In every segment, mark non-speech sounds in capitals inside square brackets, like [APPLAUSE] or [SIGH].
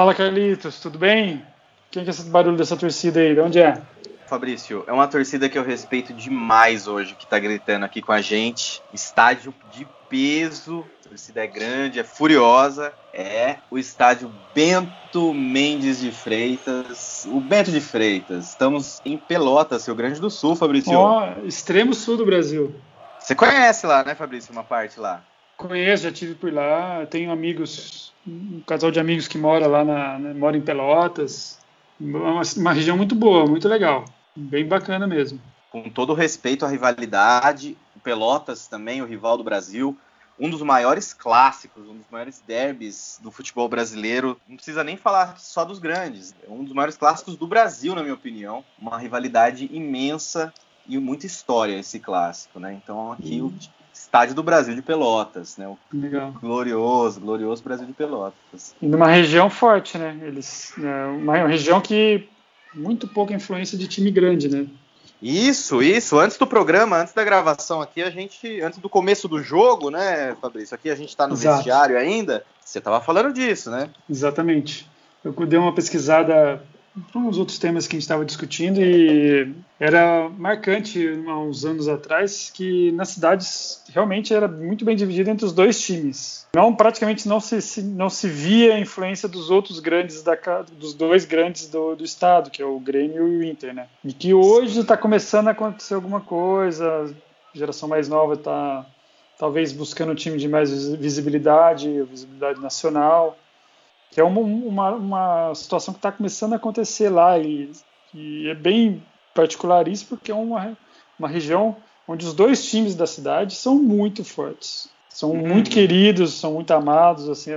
Fala Carlitos, tudo bem? Quem que é esse barulho dessa torcida aí? De onde é? Fabrício, é uma torcida que eu respeito demais hoje, que tá gritando aqui com a gente. Estádio de peso, a torcida é grande, é furiosa. É o estádio Bento Mendes de Freitas. O Bento de Freitas. Estamos em Pelotas, Rio Grande do Sul, Fabrício. Ó, extremo sul do Brasil. Você conhece lá, né, Fabrício, uma parte lá? Conheço, já tive por lá. Tenho amigos, um casal de amigos que mora lá, na, na mora em Pelotas. Uma, uma região muito boa, muito legal. Bem bacana mesmo. Com todo respeito à rivalidade, Pelotas também, o rival do Brasil, um dos maiores clássicos, um dos maiores derbys do futebol brasileiro. Não precisa nem falar só dos grandes, é um dos maiores clássicos do Brasil, na minha opinião. Uma rivalidade imensa e muita história esse clássico, né? Então aqui o estádio do Brasil de Pelotas, né? O Legal. glorioso, glorioso Brasil de Pelotas. E numa região forte, né? Eles, é uma região que muito pouca influência de time grande, né? Isso, isso. Antes do programa, antes da gravação aqui, a gente, antes do começo do jogo, né, Fabrício? Aqui a gente tá no Exato. vestiário ainda. Você tava falando disso, né? Exatamente. Eu dei uma pesquisada para uns outros temas que a gente estava discutindo e era marcante há uns anos atrás que nas cidades realmente era muito bem dividido entre os dois times. Não praticamente não se, se- não se via a influência dos outros grandes da dos dois grandes do, do estado, que é o Grêmio e o Inter, né? E que hoje está começando a acontecer alguma coisa, a geração mais nova está talvez buscando um time de mais visi- visibilidade, visibilidade nacional que é uma, uma, uma situação que está começando a acontecer lá e, e é bem particular isso porque é uma, uma região onde os dois times da cidade são muito fortes, são Uhum. muito queridos, são muito amados, assim,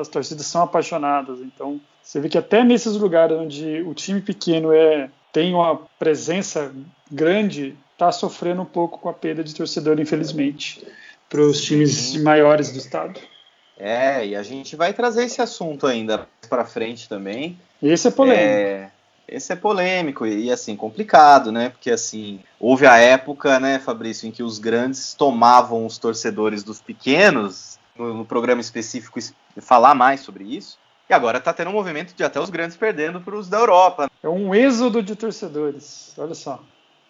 as torcidas são apaixonadas. Então você vê que até nesses lugares onde o time pequeno é tem uma presença grande, está sofrendo um pouco com a perda de torcedor, infelizmente, para os times maiores do estado. É, e a gente vai trazer esse assunto ainda para frente também. Esse é polêmico. É, esse é polêmico e assim complicado, né? Porque assim houve a época, né, Fabrício, em que os grandes tomavam os torcedores dos pequenos. No, no programa específico es- falar mais sobre isso. E agora tá tendo um movimento de até os grandes perdendo para os da Europa. É um êxodo de torcedores. Olha só.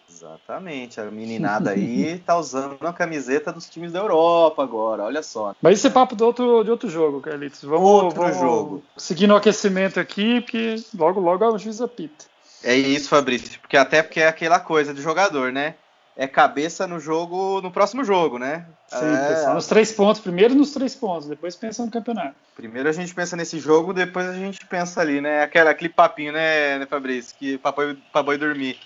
Exatamente, a meninada aí tá usando a camiseta dos times da Europa agora, olha só. Mas isso é papo de outro, de outro jogo, Carlitos. Vamos, Outro vamos jogo. seguir no aquecimento aqui, porque logo, logo a juiz apita. É isso, Fabrício, porque até porque é aquela coisa de jogador, né? É cabeça no jogo, no próximo jogo, né? Sim, É, nos três pontos. Primeiro nos três pontos, depois pensa no campeonato. primeiro a gente pensa nesse jogo, depois a gente pensa ali, né? Aquela, aquele papinho, né, né Fabrício? Que pra boi, pra boi dormir.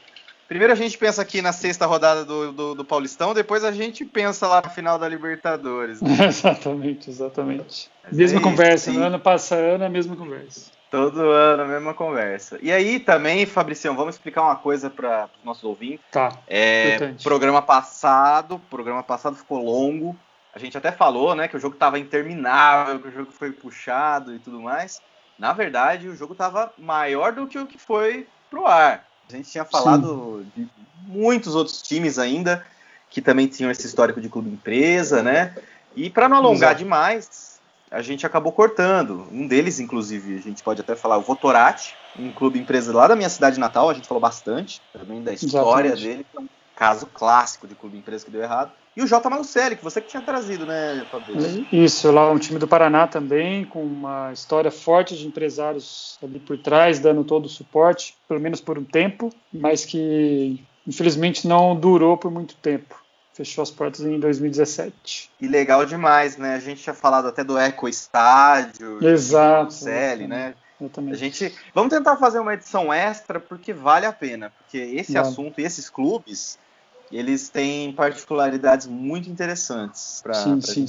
Primeiro a gente pensa aqui na sexta rodada do, do, do Paulistão, depois a gente pensa lá na final da Libertadores. né? [LAUGHS] exatamente, exatamente. Mas mesma é conversa, isso, no sim. ano passa ano, é a mesma conversa. Todo ano a mesma conversa. E aí também, Fabricião, vamos explicar uma coisa para os nossos ouvintes. Tá. É, Importante. programa passado, programa passado ficou longo. A gente até falou, né, que o jogo estava interminável, que o jogo foi puxado e tudo mais. Na verdade, o jogo estava maior do que o que foi pro ar. A gente tinha falado de muitos outros times ainda que também tinham esse histórico de clube empresa, né? E para não alongar Exato. demais, a gente acabou cortando. Um deles, inclusive, a gente pode até falar, o Votorati, um clube empresa lá da minha cidade natal, a gente falou bastante também da história Exatamente. dele, é um caso clássico de clube empresa que deu errado. E o J. Malucelli, que você que tinha trazido, né, Fabrício? Isso, lá um time do Paraná também, com uma história forte de empresários ali por trás, dando todo o suporte, pelo menos por um tempo, mas que infelizmente não durou por muito tempo. Fechou as portas em 2017. E legal demais, né? A gente tinha falado até do Eco Estádio, Exato, Malucelli, né? A Exatamente. gente vamos tentar fazer uma edição extra porque vale a pena, porque esse Vale. assunto e esses clubes eles têm particularidades muito interessantes para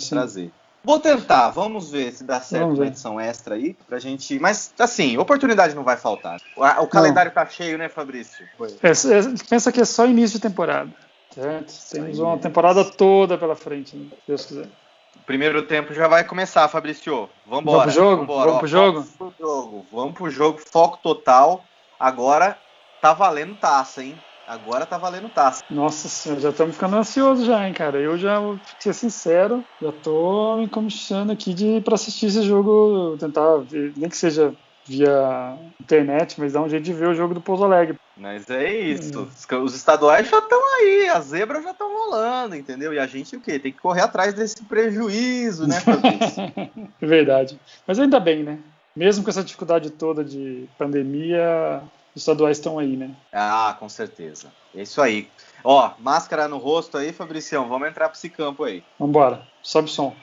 trazer. Vou tentar, vamos ver se dá certo uma edição extra aí pra gente. Mas assim, oportunidade não vai faltar. O, o calendário tá cheio, né, Fabrício? É, é, pensa que é só início de temporada. Certo? Temos uma temporada toda pela frente, né? se Deus quiser. O primeiro tempo já vai começar, Fabrício. Vambora. Vamos pro jogo? Vambora. Vamos pro jogo? Vamos pro jogo. Vamos pro jogo, foco total. Agora tá valendo taça, hein? Agora tá valendo taça. Nossa senhora, já estamos ficando ansiosos já, hein, cara. Eu já, vou ser sincero, já tô me comichando aqui de para assistir esse jogo, tentar ver, nem que seja via internet, mas dá um jeito de ver o jogo do Pouso Alegre. Mas é isso. Hum. Os estaduais já estão aí, as zebras já estão rolando, entendeu? E a gente o quê? Tem que correr atrás desse prejuízo, né, [LAUGHS] É Verdade. Mas ainda bem, né? Mesmo com essa dificuldade toda de pandemia, estaduais estão aí, né? Ah, com certeza. É isso aí. Ó, máscara no rosto aí, Fabricião. Vamos entrar para esse campo aí. Vambora. Sobe o som.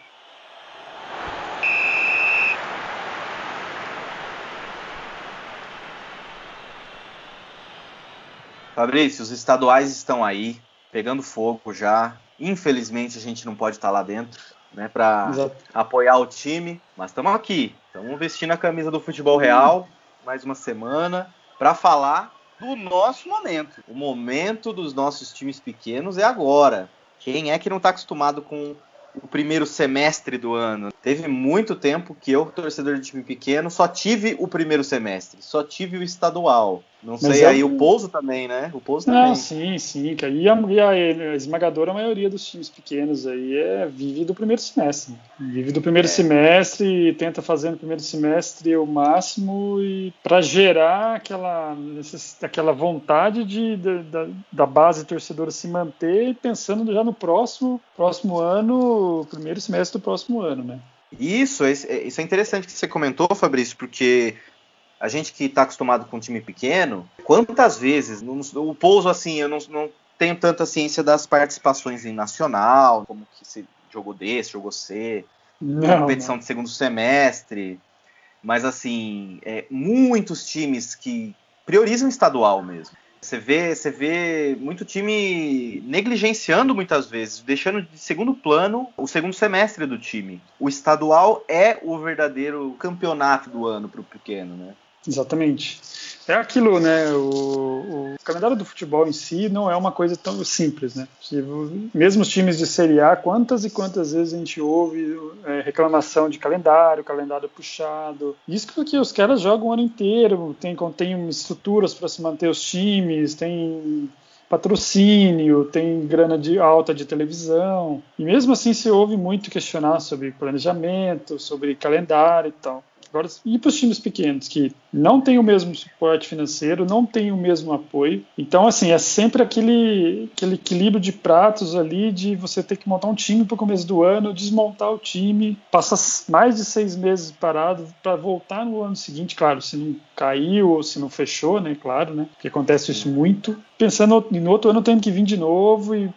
Fabrício, os estaduais estão aí, pegando fogo já. Infelizmente a gente não pode estar lá dentro, né, para apoiar o time, mas estamos aqui. Estamos vestindo a camisa do futebol real, mais uma semana, para falar do nosso momento. O momento dos nossos times pequenos é agora. Quem é que não está acostumado com o primeiro semestre do ano. Teve muito tempo que eu, torcedor de time pequeno, só tive o primeiro semestre, só tive o estadual. Não Mas sei, é aí o Pouso também, né? O Pouso também. Não, sim, sim. E a, e a, esmagadora maioria dos times pequenos aí é, vive do primeiro semestre. Vive do primeiro é. semestre e tenta fazer no primeiro semestre o máximo e para gerar aquela, aquela vontade de, de, da, da base torcedora se manter pensando já no próximo, próximo ano, primeiro semestre do próximo ano, né? Isso, isso é interessante que você comentou, Fabrício, porque a gente que está acostumado com um time pequeno, quantas vezes, o pouso assim, eu não, não, tenho tanta ciência das participações em nacional, como que se jogou D, se jogou C, não, competição não. de segundo semestre, mas assim, é, muitos times que priorizam estadual mesmo. Você vê, você vê muito time negligenciando muitas vezes, deixando de segundo plano o segundo semestre do time. O estadual é o verdadeiro campeonato do ano para o pequeno, né? Exatamente. É aquilo, né? O, o, calendário do futebol em si não é uma coisa tão simples, né? Mesmo os times de Série A, quantas e quantas vezes a gente ouve é, reclamação de calendário, calendário puxado. Isso porque os caras jogam o ano inteiro, tem, tem estruturas para se manter os times, tem patrocínio, tem grana de alta de televisão. E mesmo assim se ouve muito questionar sobre planejamento, sobre calendário e tal. Agora, e para os times pequenos que não têm o mesmo suporte financeiro, não têm o mesmo apoio. Então, assim, é sempre aquele, aquele equilíbrio de pratos ali de você ter que montar um time para o começo do ano, desmontar o time, passar mais de seis meses parado para voltar no ano seguinte, claro, se não caiu ou se não fechou, né? Claro, né? Porque acontece isso muito. Pensando no outro ano tendo que vir de novo e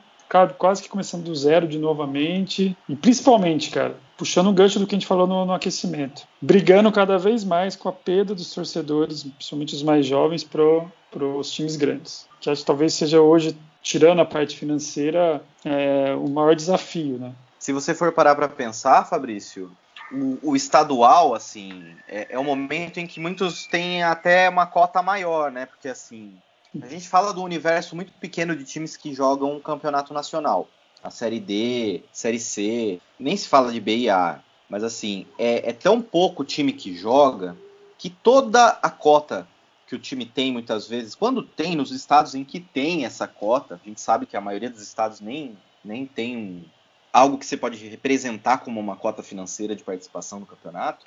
quase que começando do zero de novamente. E principalmente, cara, puxando o gancho do que a gente falou no, no, aquecimento, brigando cada vez mais com a perda dos torcedores, principalmente os mais jovens, para os times grandes. Que acho que talvez seja hoje, tirando a parte financeira, é, o maior desafio, né? Se você for parar para pensar, Fabrício, o, o, estadual, assim, é, é um momento em que muitos têm até uma cota maior, né? Porque, assim, a gente fala do universo muito pequeno de times que jogam um campeonato nacional a série D, série C, nem se fala de B e A, mas assim, é, é tão pouco time que joga que toda a cota que o time tem muitas vezes, quando tem nos estados em que tem essa cota, a gente sabe que a maioria dos estados nem, nem tem algo que você pode representar como uma cota financeira de participação no campeonato,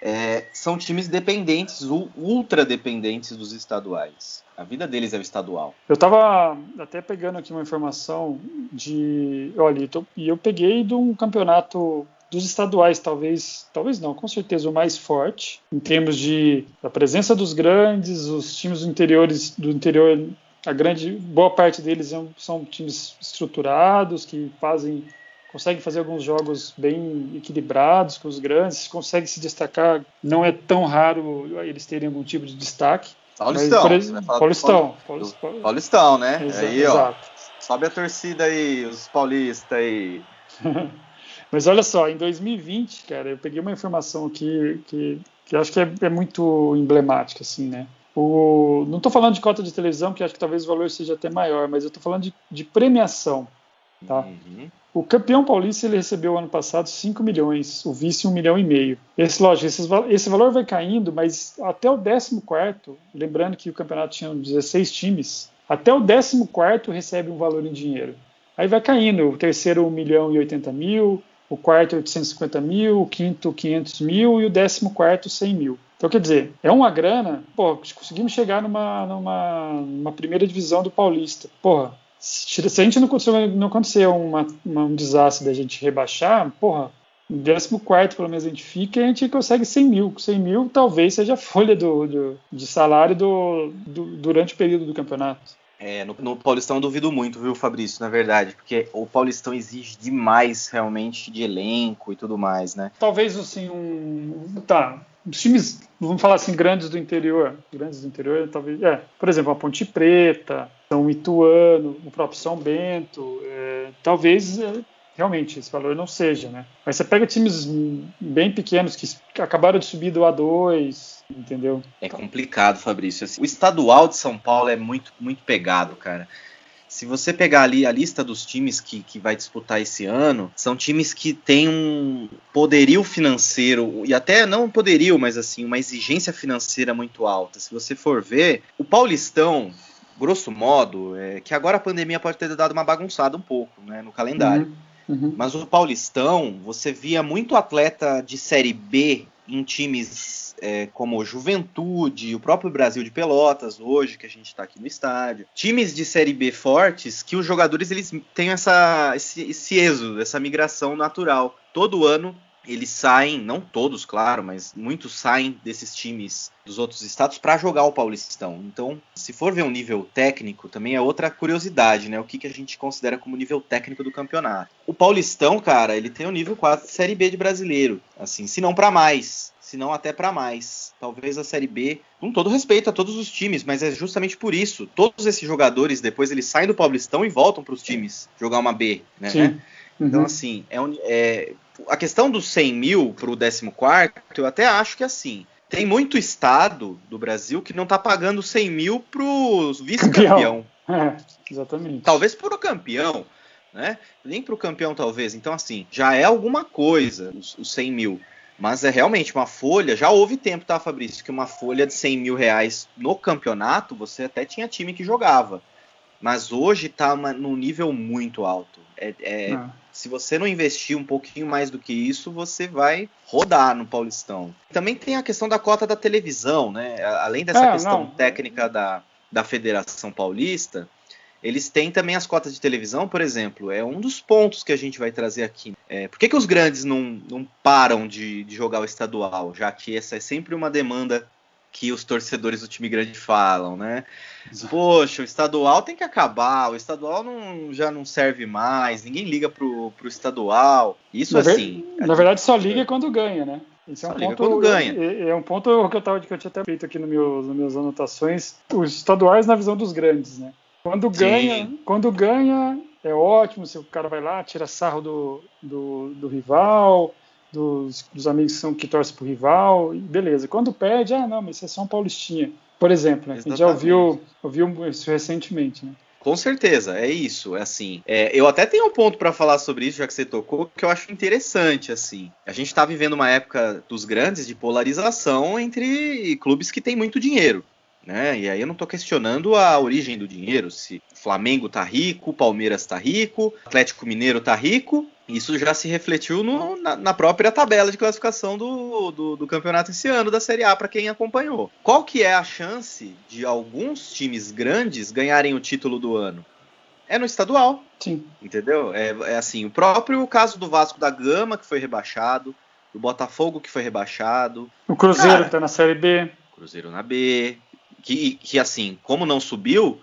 é, são times dependentes, ultra dependentes dos estaduais. A vida deles é o estadual. Eu estava até pegando aqui uma informação de. Olha, e eu peguei de um campeonato dos estaduais, talvez, talvez não, com certeza o mais forte, em termos de a presença dos grandes, os times do interiores do interior, a grande boa parte deles são, são times estruturados que fazem consegue fazer alguns jogos bem equilibrados com os grandes, consegue se destacar. Não é tão raro eles terem algum tipo de destaque. Paulistão. Mas, Paulistão. Paulistão. Paulistão, né? Exa aí, ó. Sobe a torcida aí, os paulistas aí. [LAUGHS] Mas olha só, em 2020, cara, eu peguei uma informação aqui que, que acho que é, é muito emblemática, assim, né? O, não estou falando de cota de televisão, que acho que talvez o valor seja até maior, mas eu estou falando de, de premiação. Tá? Uhum. O campeão paulista ele recebeu ano passado 5 milhões, o vice 1 milhão e meio. Esse, lógico, esse, esse valor vai caindo, mas até o 14, lembrando que o campeonato tinha 16 times, até o 14 recebe um valor em dinheiro. Aí vai caindo, o terceiro 1 milhão e 80 mil, o quarto 850 mil, o quinto 500 mil e o décimo quarto 100 mil. Então, quer dizer, é uma grana, pô, conseguimos chegar numa, numa, numa primeira divisão do Paulista. Porra, se, se a gente não acontecer, não acontecer uma, uma, um desastre da gente rebaixar, porra, no 14 pelo menos a gente fica e a gente consegue 100 mil. 100 mil talvez seja a folha do, do de salário do, do, durante o período do campeonato. É, no, no, Paulistão eu duvido muito, viu, Fabrício, na verdade, porque o Paulistão exige demais realmente de elenco e tudo mais, né? Talvez assim, um. Tá. Os times, vamos falar assim, grandes do interior. Grandes do interior, talvez. É, por exemplo, a Ponte Preta, São Ituano, o próprio São Bento. É, talvez é, realmente esse valor não seja, né? Mas você pega times bem pequenos que acabaram de subir do A2, entendeu? É complicado, Fabrício. Assim, o estadual de São Paulo é muito, muito pegado, cara. Se você pegar ali a lista dos times que, que vai disputar esse ano, são times que têm um poderio financeiro, e até não um poderio, mas assim, uma exigência financeira muito alta. Se você for ver, o Paulistão, grosso modo, é, que agora a pandemia pode ter dado uma bagunçada um pouco né, no calendário. Uhum Uhum. Mas o Paulistão, você via muito atleta de Série B em times é, como Juventude, o próprio Brasil de Pelotas, hoje, que a gente está aqui no estádio. Times de Série B fortes que os jogadores eles têm essa, esse, esse êxodo, essa migração natural. Todo ano eles saem, não todos, claro, mas muitos saem desses times dos outros estados para jogar o Paulistão. Então, se for ver um nível técnico, também é outra curiosidade, né? O que, que a gente considera como nível técnico do campeonato. O Paulistão, cara, ele tem o nível 4 de Série B de brasileiro, assim, se não para mais, se não até para mais. Talvez a Série B, com todo respeito a todos os times, mas é justamente por isso. Todos esses jogadores, depois eles saem do Paulistão e voltam para os times jogar uma B, né? Sim. Então, uhum. assim, é, é, a questão dos 100 mil para o 14, eu até acho que assim. Tem muito estado do Brasil que não está pagando 100 mil para o vice-campeão. [LAUGHS] É, exatamente. Talvez para o campeão, né? Nem para o campeão, talvez. Então, assim, já é alguma coisa os, os 100 mil. Mas é realmente uma folha. Já houve tempo, tá, Fabrício? Que uma folha de 100 mil reais no campeonato, você até tinha time que jogava. Mas hoje está num nível muito alto. É, é, ah se você não investir um pouquinho mais do que isso, você vai rodar no Paulistão. Também tem a questão da cota da televisão, né? Além dessa é, questão não. técnica da, da Federação Paulista, eles têm também as cotas de televisão, por exemplo. É um dos pontos que a gente vai trazer aqui. É, por que, que os grandes não, não param de, de jogar o estadual? Já que essa é sempre uma demanda que os torcedores do time grande falam, né? Poxa, o estadual tem que acabar, o estadual não, já não serve mais, ninguém liga pro, pro estadual. Isso na assim. Ver, na verdade, só liga quando ganha, né? Esse é um ponto, quando ganha. É, é, um ponto que eu, tava, que eu tinha até feito aqui no meu, nas minhas anotações. Os estaduais na visão dos grandes, né? Quando ganha, Sim. quando ganha, é ótimo, se o cara vai lá, tira sarro do, do, do rival, dos, dos amigos que, são, que torcem pro rival, e beleza. Quando perde, ah, não, mas isso é só um paulistinha. Por exemplo, né? a gente já ouviu, ouviu isso recentemente, né? Com certeza, é isso. É assim, é, eu até tenho um ponto para falar sobre isso, já que você tocou, que eu acho interessante. Assim, a gente está vivendo uma época dos grandes de polarização entre clubes que têm muito dinheiro. Né? E aí eu não estou questionando a origem do dinheiro, se o Flamengo tá rico, Palmeiras tá rico, Atlético Mineiro tá rico. Isso já se refletiu no, na, na, própria tabela de classificação do, do, do campeonato esse ano da Série A para quem acompanhou. Qual que é a chance de alguns times grandes ganharem o título do ano? É no estadual. Sim. Entendeu? É, é assim, o próprio caso do Vasco da Gama, que foi rebaixado, do Botafogo, que foi rebaixado. O Cruzeiro, Cara, que tá na Série B. Cruzeiro na B que, que assim, como não subiu,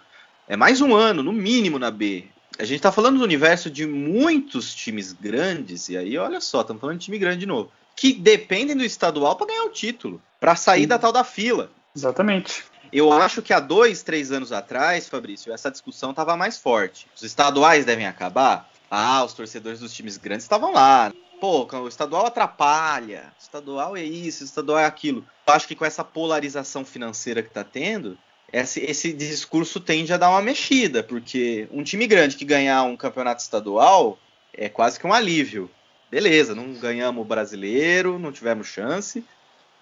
é mais um ano, no mínimo, na B. A gente está falando do universo de muitos times grandes, e aí olha só, estamos falando de time grande de novo, que dependem do estadual para ganhar o título, para sair Sim. da tal da fila. Exatamente. Eu acho que há dois, três anos atrás, Fabrício, essa discussão estava mais forte. Os estaduais devem acabar? Ah, os torcedores dos times grandes estavam lá. Pô, o estadual atrapalha. O estadual é isso, o estadual é aquilo. Eu acho que com essa polarização financeira que está tendo, esse, esse, discurso tende a dar uma mexida, porque um time grande que ganhar um campeonato estadual é quase que um alívio. Beleza, não ganhamos o brasileiro, não tivemos chance,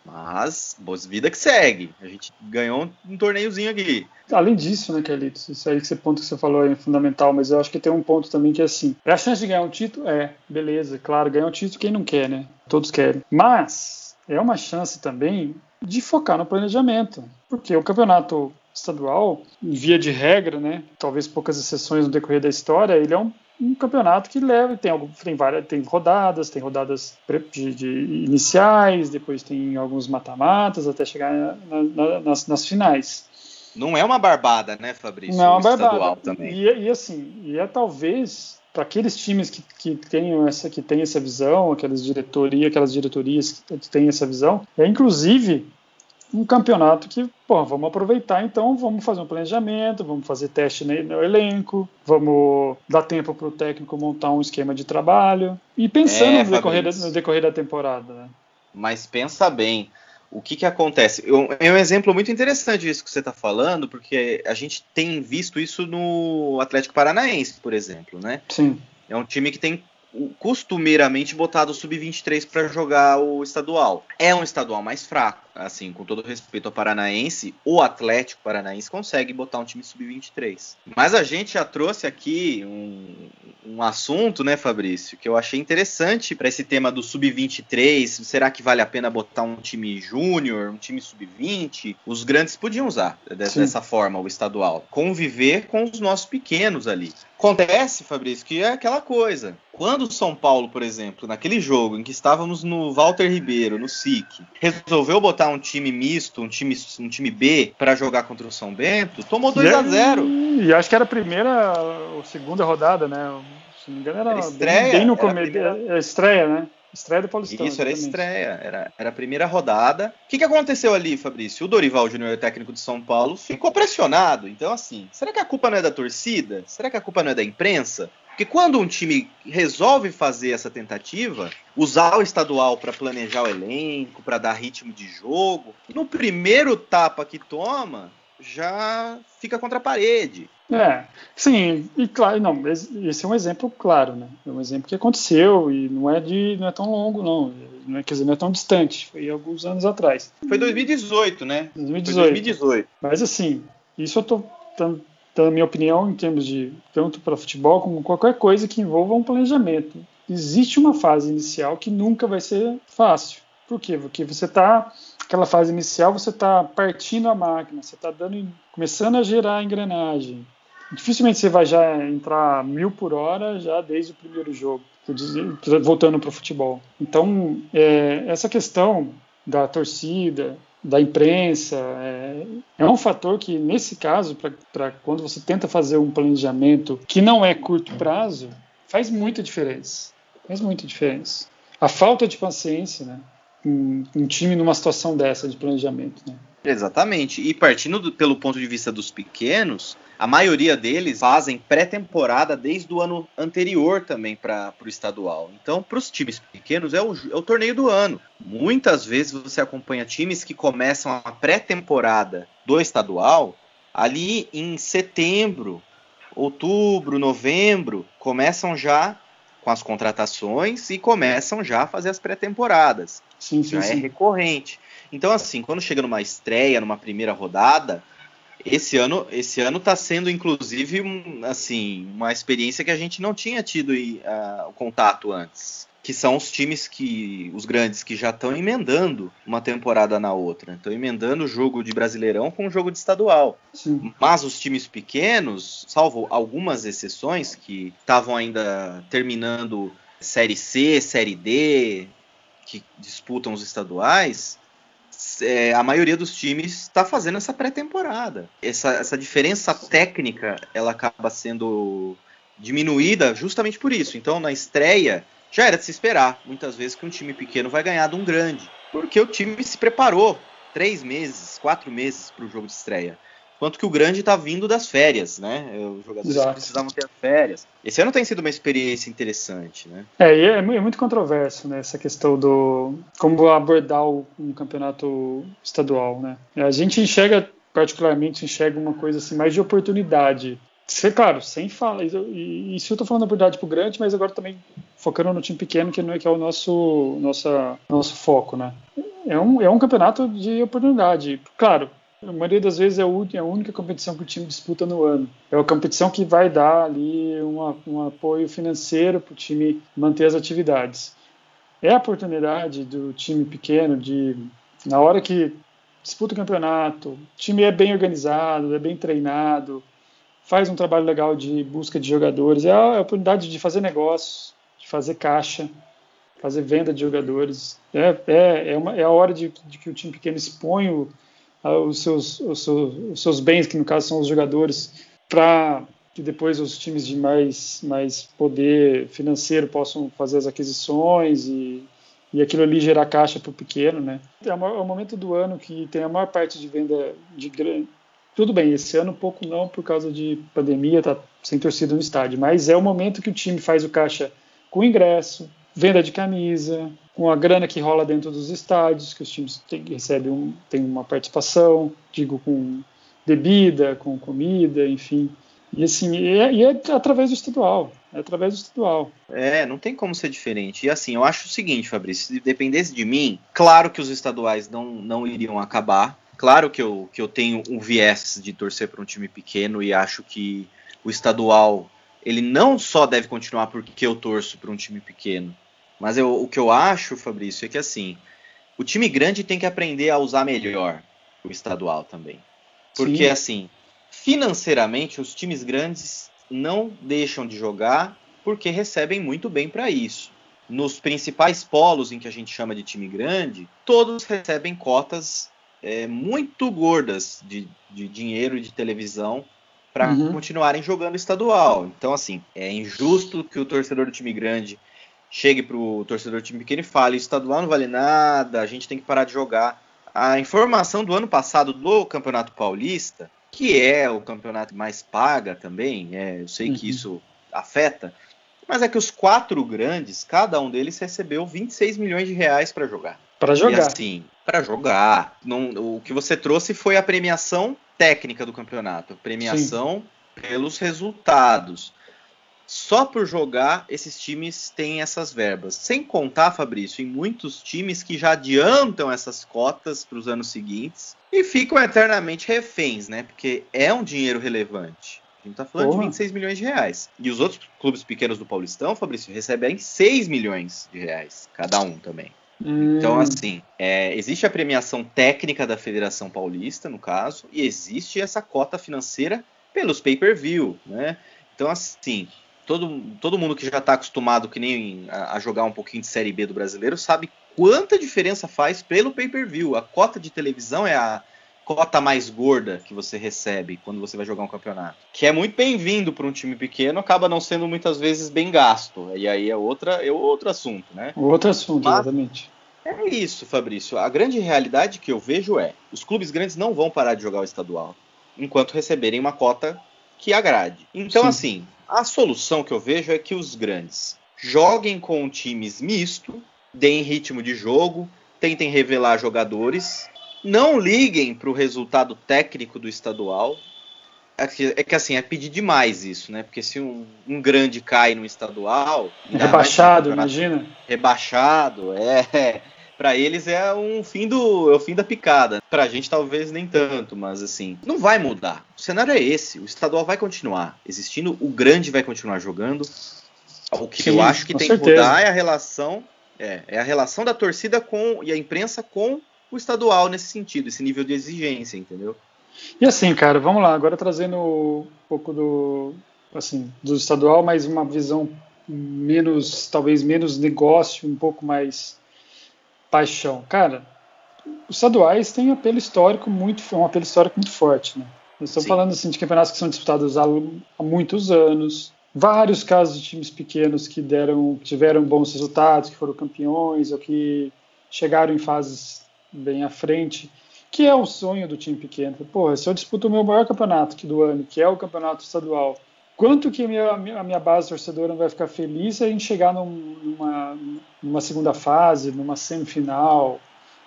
Mas, boas vida que segue. A gente ganhou um, torneiozinho aqui. Além disso, né, Carlitos, isso aí que você ponto que você falou é fundamental, mas eu acho que tem um ponto também que é assim, é a chance de ganhar um título? É, beleza, claro, ganhar um título quem não quer, né? Todos querem. Mas é uma chance também de focar no planejamento, porque o campeonato estadual, em via de regra, né, talvez poucas exceções no decorrer da história, ele é um um campeonato que leva tem algum, tem várias tem rodadas tem rodadas de, de iniciais depois tem alguns mata-matas até chegar na, na, nas, nas, finais. Não é uma barbada né Fabrício? Não é uma barbada. também. E, e assim e é talvez para aqueles times que, que tenham essa que tem essa visão aquelas diretoria aquelas diretorias que têm essa visão é inclusive um campeonato que, pô, vamos aproveitar então, vamos fazer um planejamento, vamos fazer teste no elenco, vamos dar tempo para o técnico montar um esquema de trabalho e pensando é, no, decorrer da, no, decorrer da, temporada. Né? Mas pensa bem, o que, que acontece? É um exemplo muito interessante disso que você está falando, porque a gente tem visto isso no Atlético Paranaense, por exemplo, né? Sim. É um time que tem costumeiramente botado o sub-23 para jogar o estadual. É um estadual mais fraco, assim, com todo respeito ao Paranaense, o Atlético Paranaense consegue botar um time sub-23. Mas a gente já trouxe aqui um, um assunto, né, Fabrício, que eu achei interessante para esse tema do sub-23. Será que vale a pena botar um time júnior, um time sub-20? Os grandes podiam usar dessa Sim. forma o estadual. Conviver com os nossos pequenos ali. Acontece, Fabrício, que é aquela coisa. Quando o São Paulo, por exemplo, naquele jogo em que estávamos no Walter Ribeiro, no SIC, resolveu botar um time misto, um time, um time B, para jogar contra o São Bento, tomou 2 a 0 E acho que era a primeira ou segunda rodada, né? Se não me engano, era, era estreia, bem, no começo. Primeira... É, estreia, né? Estreia do Paulistão. Isso, era estreia, era, era a primeira rodada. O que, que aconteceu ali, Fabrício? O Dorival Júnior, técnico de São Paulo, ficou pressionado. Então, assim, será que a culpa não é da torcida? Será que a culpa não é da imprensa? Porque quando um time resolve fazer essa tentativa, usar o estadual para planejar o elenco, para dar ritmo de jogo, no primeiro tapa que toma, já fica contra a parede. É, sim, e claro, não, esse é um exemplo claro, né? É um exemplo que aconteceu e não é de, não é tão longo, não. não é, quer dizer, não é tão distante. Foi alguns anos atrás. Foi 2018, né? 2018. Foi 2018. Mas assim, isso eu tô dando, dando a minha opinião em termos de tanto para futebol como qualquer coisa que envolva um planejamento. Existe uma fase inicial que nunca vai ser fácil. Por quê? Porque você está aquela fase inicial você está partindo a máquina, você está dando, começando a gerar a engrenagem, dificilmente você vai já entrar mil por hora já desde o primeiro jogo, voltando para o futebol. Então, é, essa questão da torcida, da imprensa, é, é um fator que, nesse caso, para quando você tenta fazer um planejamento que não é curto prazo, faz muita diferença. Faz muita diferença. A falta de paciência, né? Um, um time numa situação dessa de planejamento, né? Exatamente. E partindo do, pelo ponto de vista dos pequenos, a maioria deles fazem pré-temporada desde o ano anterior também para o estadual. Então, para os times pequenos, é o, é o torneio do ano. Muitas vezes você acompanha times que começam a pré-temporada do estadual ali em setembro, outubro, novembro, começam já com as contratações e começam já a fazer as pré-temporadas. Sim, sim, já é sim. é recorrente. Então, assim, quando chega numa estreia, numa primeira rodada, esse ano, esse ano está sendo inclusive um, assim uma experiência que a gente não tinha tido uh, contato antes, que são os times que os grandes que já estão emendando uma temporada na outra, estão emendando o jogo de Brasileirão com o jogo de estadual. Sim. Mas os times pequenos, salvo algumas exceções que estavam ainda terminando série C, série D, que disputam os estaduais, é, a maioria dos times está fazendo essa pré-temporada. Essa, essa diferença técnica ela acaba sendo diminuída justamente por isso. Então, na estreia, já era de se esperar, muitas vezes, que um time pequeno vai ganhar de um grande. Porque o time se preparou três meses, quatro meses para o jogo de estreia. Quanto que o grande está vindo das férias, né? Os jogadores Exato. precisavam ter férias. Esse ano tem sido uma experiência interessante, né? É, e é, é muito controverso, né? Essa questão do como abordar um campeonato estadual, né? A gente enxerga, particularmente, enxerga uma coisa assim mais de oportunidade. Ser, claro, sem falar. E, isso eu estou falando da oportunidade para o grande, mas agora também focando no time pequeno, que não é que é o nosso, nossa, nosso foco, né? é um, é um campeonato de oportunidade. Claro, a maioria das vezes é, é a única competição que o time disputa no ano. É a competição que vai dar ali um apoio financeiro para o time manter as atividades. É a oportunidade do time pequeno de, na hora que disputa o campeonato, o time é bem organizado, é bem treinado, faz um trabalho legal de busca de jogadores, é a oportunidade de fazer negócios, de fazer caixa, fazer venda de jogadores. É, é, é, uma, é a hora de, de que o time pequeno expõe o, os, seus, os, seus, os seus bens, que no caso são os jogadores, para que depois os times de mais, mais poder financeiro possam fazer as aquisições e, e aquilo ali gerar caixa para o pequeno, né? É, é o momento do ano que tem a maior parte de venda de grande. Tudo bem, esse ano pouco não por causa de pandemia, tá sem torcida no estádio, mas é o momento que o time faz o caixa com ingresso, venda de camisa, com a grana que rola dentro dos estádios, que os times têm, recebem um, têm uma participação, digo, com bebida, com comida, enfim. E assim, é, e é através do estadual. É através do estadual. É, não tem como ser diferente. E assim, eu acho o seguinte, Fabrício, se dependesse de mim, claro que os estaduais não, não iriam acabar. Claro que eu, que eu tenho um viés de torcer para um time pequeno e acho que o estadual ele não só deve continuar porque eu torço para um time pequeno, mas eu, o que eu acho, Fabrício, é que assim, o time grande tem que aprender a usar melhor o estadual também. Porque Sim. assim, financeiramente os times grandes não deixam de jogar porque recebem muito bem para isso. Nos principais polos em que a gente chama de time grande, todos recebem cotas é, muito gordas de, de dinheiro e de televisão para uhum. continuarem jogando estadual. Então, assim, é injusto que o torcedor do time grande chegue para o torcedor do time pequeno e fale: estadual não vale nada, a gente tem que parar de jogar. A informação do ano passado do Campeonato Paulista, que é o campeonato mais paga também, é, eu sei uhum. que isso afeta, mas é que os quatro grandes, cada um deles recebeu 26 milhões de reais para jogar. Para jogar. E assim, para jogar. Não, o que você trouxe foi a premiação técnica do campeonato, premiação Sim. pelos resultados só por jogar esses times têm essas verbas. Sem contar, Fabrício, em muitos times que já adiantam essas cotas para os anos seguintes e ficam eternamente reféns, né? Porque é um dinheiro relevante. A gente está falando Porra. de 26 milhões de reais. E os outros clubes pequenos do Paulistão, Fabrício, recebem 6 milhões de reais, cada um também. Hum. Então, assim, é, existe a premiação técnica da Federação Paulista, no caso, e existe essa cota financeira pelos pay-per-view, né? Então, assim, todo, todo mundo que já está acostumado que nem a, a, jogar um pouquinho de Série B do brasileiro sabe quanta diferença faz pelo pay-per-view. A cota de televisão é a cota mais gorda que você recebe quando você vai jogar um campeonato. Que é muito bem-vindo para um time pequeno, acaba não sendo muitas vezes bem gasto. E aí é, outra, é outro assunto, né? Outro assunto, Mas, exatamente. É isso, Fabrício. A grande realidade que eu vejo é: os clubes grandes não vão parar de jogar o estadual enquanto receberem uma cota que agrade. Então, Sim. assim, a solução que eu vejo é que os grandes joguem com times misto, deem ritmo de jogo, tentem revelar jogadores, não liguem para o resultado técnico do estadual. É que, é que, assim, é pedir demais isso, né? Porque se um, um grande cai no estadual. Rebaixado, imagina. Rebaixado, é [LAUGHS] para eles é um fim do é o fim da picada. Para a gente talvez nem tanto, mas assim, não vai mudar. O cenário é esse. O estadual vai continuar existindo, o grande vai continuar jogando. O que Sim, eu acho que tem certeza. que mudar é a relação é, é a relação da torcida com e a imprensa com o estadual nesse sentido, esse nível de exigência, entendeu? E assim, cara, vamos lá, agora trazendo um pouco do assim, do estadual, mas uma visão menos, talvez menos negócio, um pouco mais paixão. Cara, os estaduais têm apelo histórico muito, um apelo histórico muito forte, né? Nós estamos Sim. falando assim, de campeonatos que são disputados há, há, muitos anos, vários casos de times pequenos que deram, tiveram bons resultados, que foram campeões ou que chegaram em fases bem à frente, que é o sonho do time pequeno. Porra, se eu disputo o meu maior campeonato aqui do ano, que é o campeonato estadual, quanto que a minha, a minha base torcedora não vai ficar feliz se a gente chegar num, numa, numa segunda fase, numa semifinal,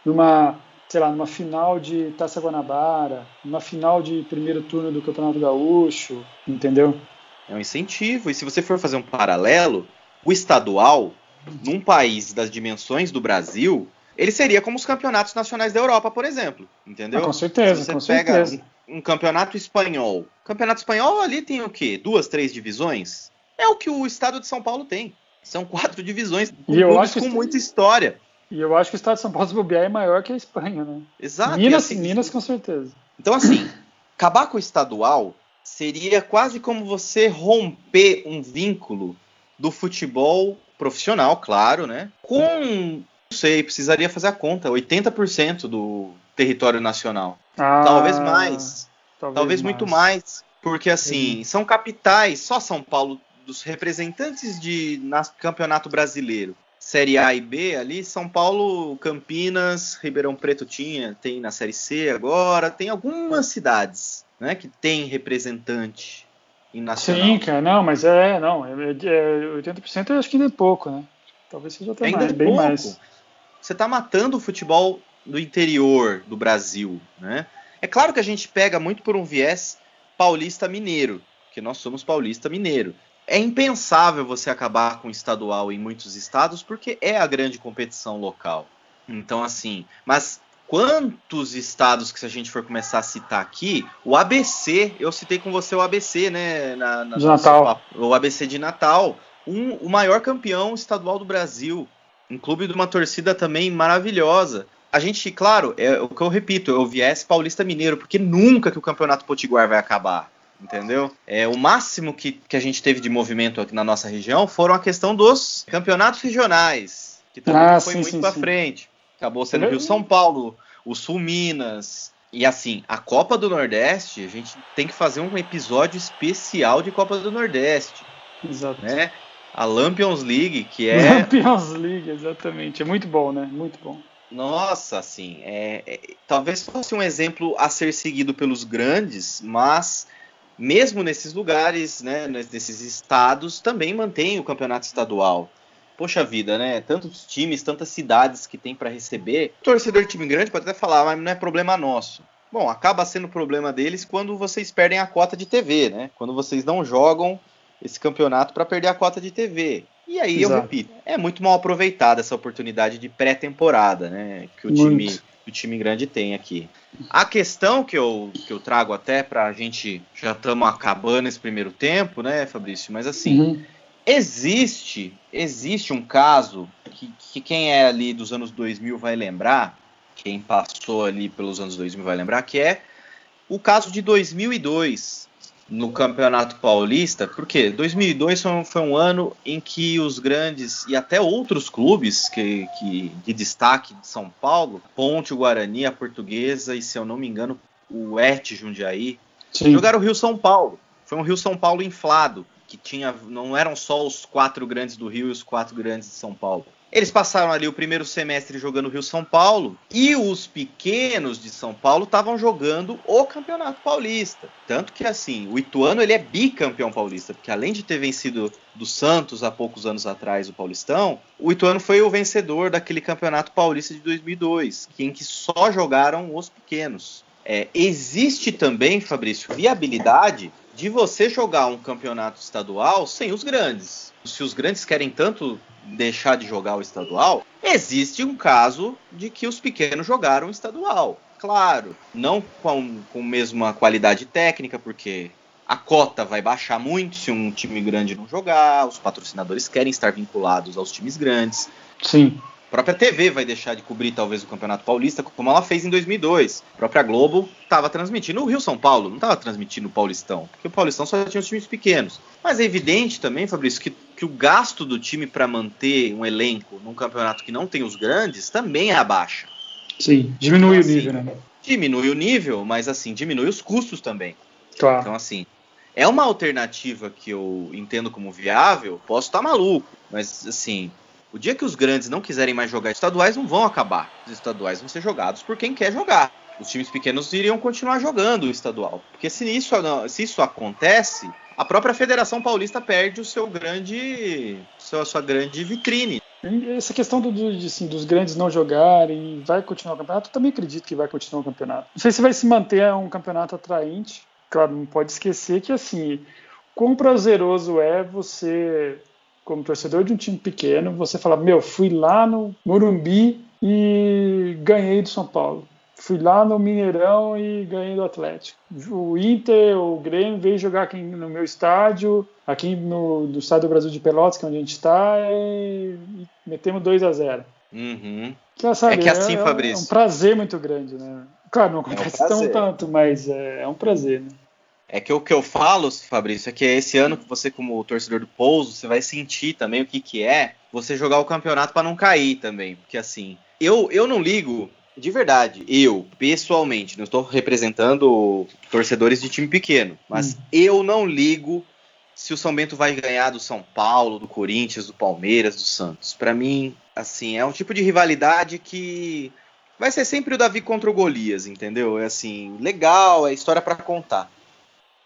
numa, sei lá, numa final de Taça Guanabara, numa final de primeiro turno do Campeonato Gaúcho, entendeu? É um incentivo. E se você for fazer um paralelo, o estadual, num país das dimensões do Brasil, ele seria como os campeonatos nacionais da Europa, por exemplo. Entendeu? Ah, com certeza, você com pega certeza. Um, um, campeonato espanhol. Campeonato espanhol ali tem o quê? Duas, três divisões? É o que o estado de São Paulo tem. São quatro divisões com, e eu acho com muita história. E eu acho que o estado de São Paulo se bobear é maior que a Espanha, né? Exato. Minas, assim, Minas com certeza. Então, assim, acabar com o estadual seria quase como você romper um vínculo do futebol profissional, claro, né? Com não sei, precisaria fazer a conta, 80% do território nacional. Ah, talvez mais. Talvez, talvez mais. muito mais. Porque assim, são capitais, só São Paulo, dos representantes de na, campeonato brasileiro. Série A e B ali, São Paulo, Campinas, Ribeirão Preto tinha, tem na Série C agora, tem algumas cidades, né, que tem representante em nacional. Sim, cara, não, mas é, não, é, é 80% eu acho que ainda é pouco, né? Talvez seja até ainda mais, é bem pouco. mais você está matando o futebol do interior do Brasil, né? É claro que a gente pega muito por um viés paulista mineiro, que nós somos paulista mineiro. É impensável você acabar com o estadual em muitos estados porque é a grande competição local. Então assim, mas quantos estados que se a gente for começar a citar aqui, o ABC, eu citei com você o ABC, né, na, na de Natal. o ABC de Natal, um, o maior campeão estadual do Brasil, um clube de uma torcida também maravilhosa. A gente, claro, é o que eu repito, é o viés paulista mineiro, porque nunca que o Campeonato Potiguar vai acabar. Entendeu? É, o máximo que, que a gente teve de movimento aqui na nossa região foram a questão dos campeonatos regionais, que também Ah, foi sim, muito para frente. Acabou sendo o Rio São Paulo, o Sul Minas. E assim, a Copa do Nordeste, a gente tem que fazer um episódio especial de Copa do Nordeste, Exato. né? A Lampions League, que é [LAUGHS] Champions League, exatamente. É muito bom, né? Muito bom. Nossa, assim, é, é- talvez fosse um exemplo a ser seguido pelos grandes, mas mesmo nesses lugares, né, nesses estados, também mantém o campeonato estadual. Poxa vida, né? Tantos times, tantas cidades que tem para receber. O torcedor de time grande pode até falar, mas não é problema nosso. Bom, acaba sendo problema deles quando vocês perdem a cota de TV, né? Quando vocês não jogam esse campeonato para perder a cota de TV. E aí eu Exato. repito, é muito mal aproveitada essa oportunidade de pré-temporada, né? Que o time, Muito. Que o time grande tem aqui. A questão que eu, que eu trago até para a gente já estamos acabando esse primeiro tempo, né, Fabrício? Mas assim, Uhum. existe existe um caso que, que quem é ali dos anos 2000 vai lembrar, quem passou ali pelos anos 2000 vai lembrar, que é o caso de 2002 no Campeonato Paulista, porque 2002 foi um, foi um ano em que os grandes e até outros clubes que, que de destaque de São Paulo, Ponte, o Guarani, a Portuguesa e se eu não me engano o Et Jundiaí, Sim. jogaram o Rio São Paulo. Foi um Rio São Paulo inflado, que tinha não eram só os quatro grandes do Rio e os quatro grandes de São Paulo. Eles passaram ali o primeiro semestre jogando Rio São Paulo e os pequenos de São Paulo estavam jogando o Campeonato Paulista. Tanto que assim, o Ituano ele é bicampeão paulista, porque além de ter vencido do Santos há poucos anos atrás o Paulistão, o Ituano foi o vencedor daquele Campeonato Paulista de 2002, que- em que só jogaram os pequenos. É, existe também, Fabrício, viabilidade de você jogar um campeonato estadual sem os grandes. Se os grandes querem tanto deixar de jogar o estadual, existe um caso de que os pequenos jogaram o estadual. Claro, não com, com a mesma qualidade técnica, porque a cota vai baixar muito se um time grande não jogar, os patrocinadores querem estar vinculados aos times grandes. Sim. A própria TV vai deixar de cobrir talvez o Campeonato Paulista, como ela fez em 2002. A própria Globo estava transmitindo o Rio São Paulo, não estava transmitindo o Paulistão, porque o Paulistão só tinha os times pequenos. Mas é evidente também, Fabrício, que, que o gasto do time para manter um elenco num campeonato que não tem os grandes também é abaixa. Sim. Diminui Então, o nível, assim, né? Diminui o nível, mas assim, diminui os custos também. Claro. Então, assim, é uma alternativa que eu entendo como viável. Posso estar maluco, mas assim, o dia que os grandes não quiserem mais jogar estaduais, não vão acabar. Os estaduais vão ser jogados por quem quer jogar. Os times pequenos iriam continuar jogando o estadual. Porque se isso, se isso acontece, a própria Federação Paulista perde o seu grande. Sua, sua grande vitrine. Essa questão do, do- assim, dos grandes não jogarem, vai continuar o campeonato? Eu também acredito que vai continuar o campeonato. Não sei se vai se manter um campeonato atraente. Claro, não pode esquecer que assim, quão prazeroso é você, como torcedor de um time pequeno, você falar, meu, fui lá no Morumbi e ganhei do São Paulo. Fui lá no Mineirão e ganhei do Atlético. O Inter, o Grêmio veio jogar aqui no meu estádio, aqui no, no estádio do Brasil de Pelotas, que é onde a gente está, e, e metemos 2 a 0 Uhum. Que, sabe, é que assim, é, Fabrício. É um prazer muito grande, né? Claro, não acontece é um tão tanto, mas é, é, um prazer, né? É que o que eu falo, Fabrício, é que esse ano que você, como torcedor do Pouso, você vai sentir também o que, que é você jogar o campeonato para não cair também. Porque assim, eu, eu não ligo, de verdade, eu, pessoalmente, não estou representando torcedores de time pequeno, mas hum. eu não ligo se o São Bento vai ganhar do São Paulo, do Corinthians, do Palmeiras, do Santos. Para mim, assim, é um tipo de rivalidade que vai ser sempre o Davi contra o Golias, entendeu? É assim, legal, é história para contar.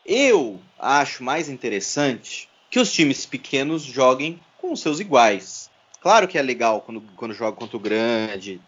Eu acho mais interessante que os times pequenos joguem com os seus iguais. Claro que é legal quando, quando joga contra o grande,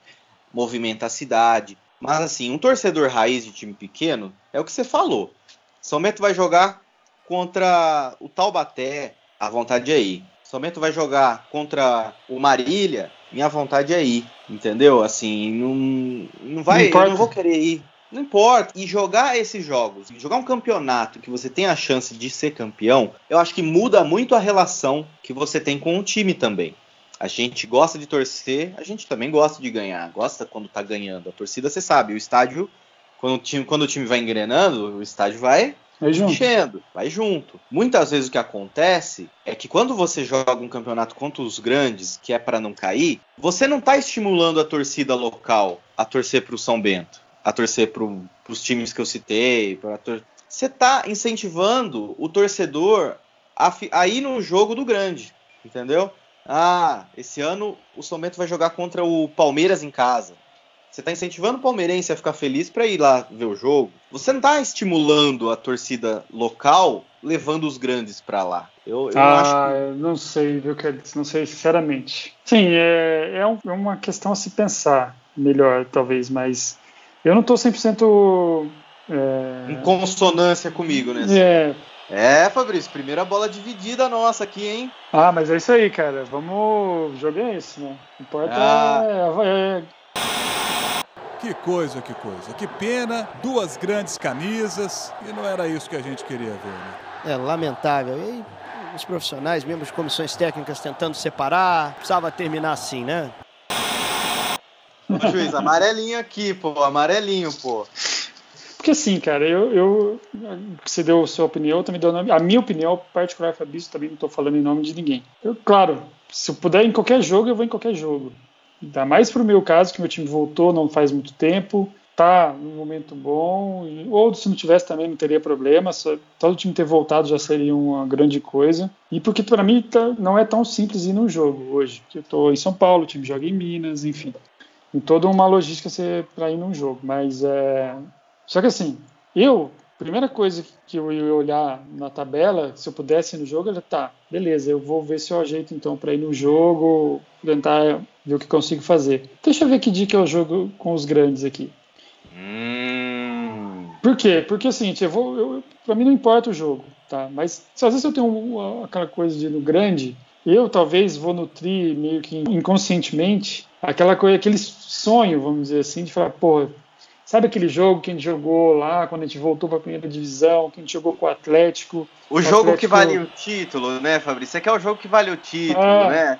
movimenta a cidade. Mas assim, um torcedor raiz de time pequeno é o que você falou. São Bento vai jogar contra o Taubaté, a vontade é ir. São Bento vai jogar contra o Marília, minha vontade é ir, entendeu? Assim, não, não vai, não eu não vou querer ir. Não importa. E jogar esses jogos, jogar um campeonato que você tem a chance de ser campeão, eu acho que muda muito a relação que você tem com o time também. A gente gosta de torcer, a gente também gosta de ganhar, gosta quando tá ganhando. A torcida, você sabe, o estádio, quando o time, quando o time vai engrenando, o estádio vai Vai junto. enchendo, vai junto. Muitas vezes o que acontece é que quando você joga um campeonato contra os grandes, que é para não cair, você não está estimulando a torcida local a torcer para o São Bento, a torcer para os times que eu citei. Tor... Você está incentivando o torcedor a, a ir no jogo do grande, entendeu? Ah, esse ano o São Bento vai jogar contra o Palmeiras em casa. Você está incentivando o palmeirense a ficar feliz para ir lá ver o jogo. Você não está estimulando a torcida local levando os grandes para lá. Eu, eu ah, acho que... eu não sei, viu, Não sei, sinceramente. Sim, é, é, um, é uma questão a se pensar melhor, talvez, mas eu não estou 100%. É... Em consonância comigo, né? É. É, Fabrício, primeira bola dividida nossa aqui, hein? Ah, mas é isso aí, cara. Vamos. jogar isso, né? O importa ah. é, é que coisa, que coisa. Que pena, duas grandes camisas e não era isso que a gente queria ver. Né? É lamentável. E os profissionais, mesmo as comissões técnicas tentando separar, precisava terminar assim, né? Ô, juiz, amarelinho aqui, pô, amarelinho, pô. Porque assim, cara, eu, eu você deu a sua opinião, também dou a minha opinião particular, Fabrício, também não estou falando em nome de ninguém. Eu, claro, se eu puder em qualquer jogo, eu vou em qualquer jogo. Ainda mais para o meu caso, que meu time voltou não faz muito tempo, tá num momento bom, ou se não tivesse também não teria problema, só, todo o time ter voltado já seria uma grande coisa. E porque para mim tá, não é tão simples ir no jogo hoje, eu estou em São Paulo, o time joga em Minas, enfim. Tem toda uma logística para ir num jogo, mas é... Só que assim, eu primeira coisa que eu ia olhar na tabela, se eu pudesse ir no jogo, era tá, beleza, eu vou ver se eu ajeito então para ir no jogo, tentar ver o que consigo fazer. Deixa eu ver que dia que eu jogo com os grandes aqui. Hum. Por quê? Porque assim, eu vou, eu, pra mim não importa o jogo, tá? Mas às vezes eu tenho um, aquela coisa de ir no grande, eu talvez vou nutrir meio que inconscientemente aquela coisa, aquele sonho, vamos dizer assim, de falar, pô, Sabe aquele jogo que a gente jogou lá quando a gente voltou para a primeira divisão, que a gente jogou com o Atlético? O, o jogo Atlético... que vale o título, né, Fabrício? Você quer o jogo que vale o título, ah, né?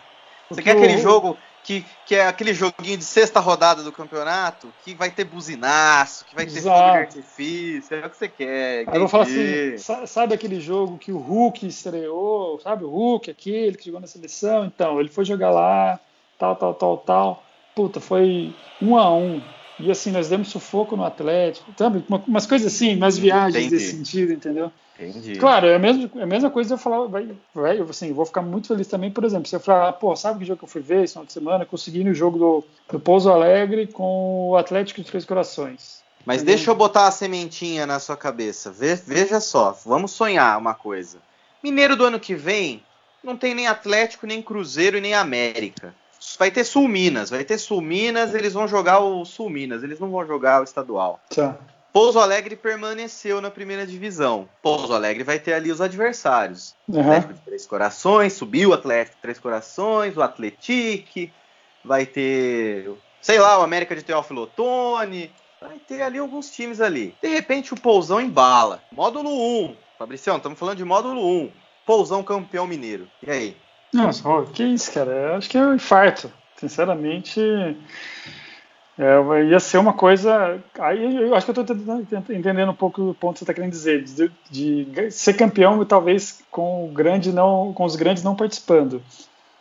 Você quer aquele o... jogo que, que é aquele joguinho de sexta rodada do campeonato, que vai ter buzinaço, que vai Exato. ter fogo de artifício, é o que você quer. Aí eu vou falar assim, sabe aquele jogo que o Hulk estreou, sabe o Hulk, aquele que jogou na seleção? Então, ele foi jogar lá, tal, tal, tal, tal. Puta, foi um a um e assim, nós demos sufoco no Atlético, sabe? umas coisas assim, umas viagens Entendi. desse sentido, entendeu? Entendi. Claro, é a mesma, é a mesma coisa eu falar, vai, vai, assim, vou ficar muito feliz também, por exemplo, se eu falar, pô, sabe que jogo que eu fui ver esse final de semana? Consegui no jogo do, do Pouso Alegre com o Atlético de Três Corações. Mas entendeu? deixa eu botar a sementinha na sua cabeça. veja só, vamos sonhar uma coisa. Mineiro do ano que vem não tem nem Atlético, nem Cruzeiro e nem América vai ter Sul Minas, vai ter Sul Minas, eles vão jogar o Sul Minas, eles não vão jogar o estadual. Tá. Pouso Alegre permaneceu na primeira divisão. Pouso Alegre vai ter ali os adversários. Uhum. Atlético de Três Corações, subiu o Atlético de Três Corações, o Atletique, vai ter sei lá, o América de Teófilo Otoni, vai ter ali alguns times ali. De repente o Pousão embala. Módulo 1. Fabricião, estamos falando de módulo 1. Pousão campeão mineiro. E aí? Nossa, oh, que isso, cara? Eu acho que é um infarto. Sinceramente, é, ia ser uma coisa. Aí eu acho que eu estou entendendo um pouco o ponto que você está querendo dizer, de, de, ser campeão e talvez com o grande não, com os grandes não participando.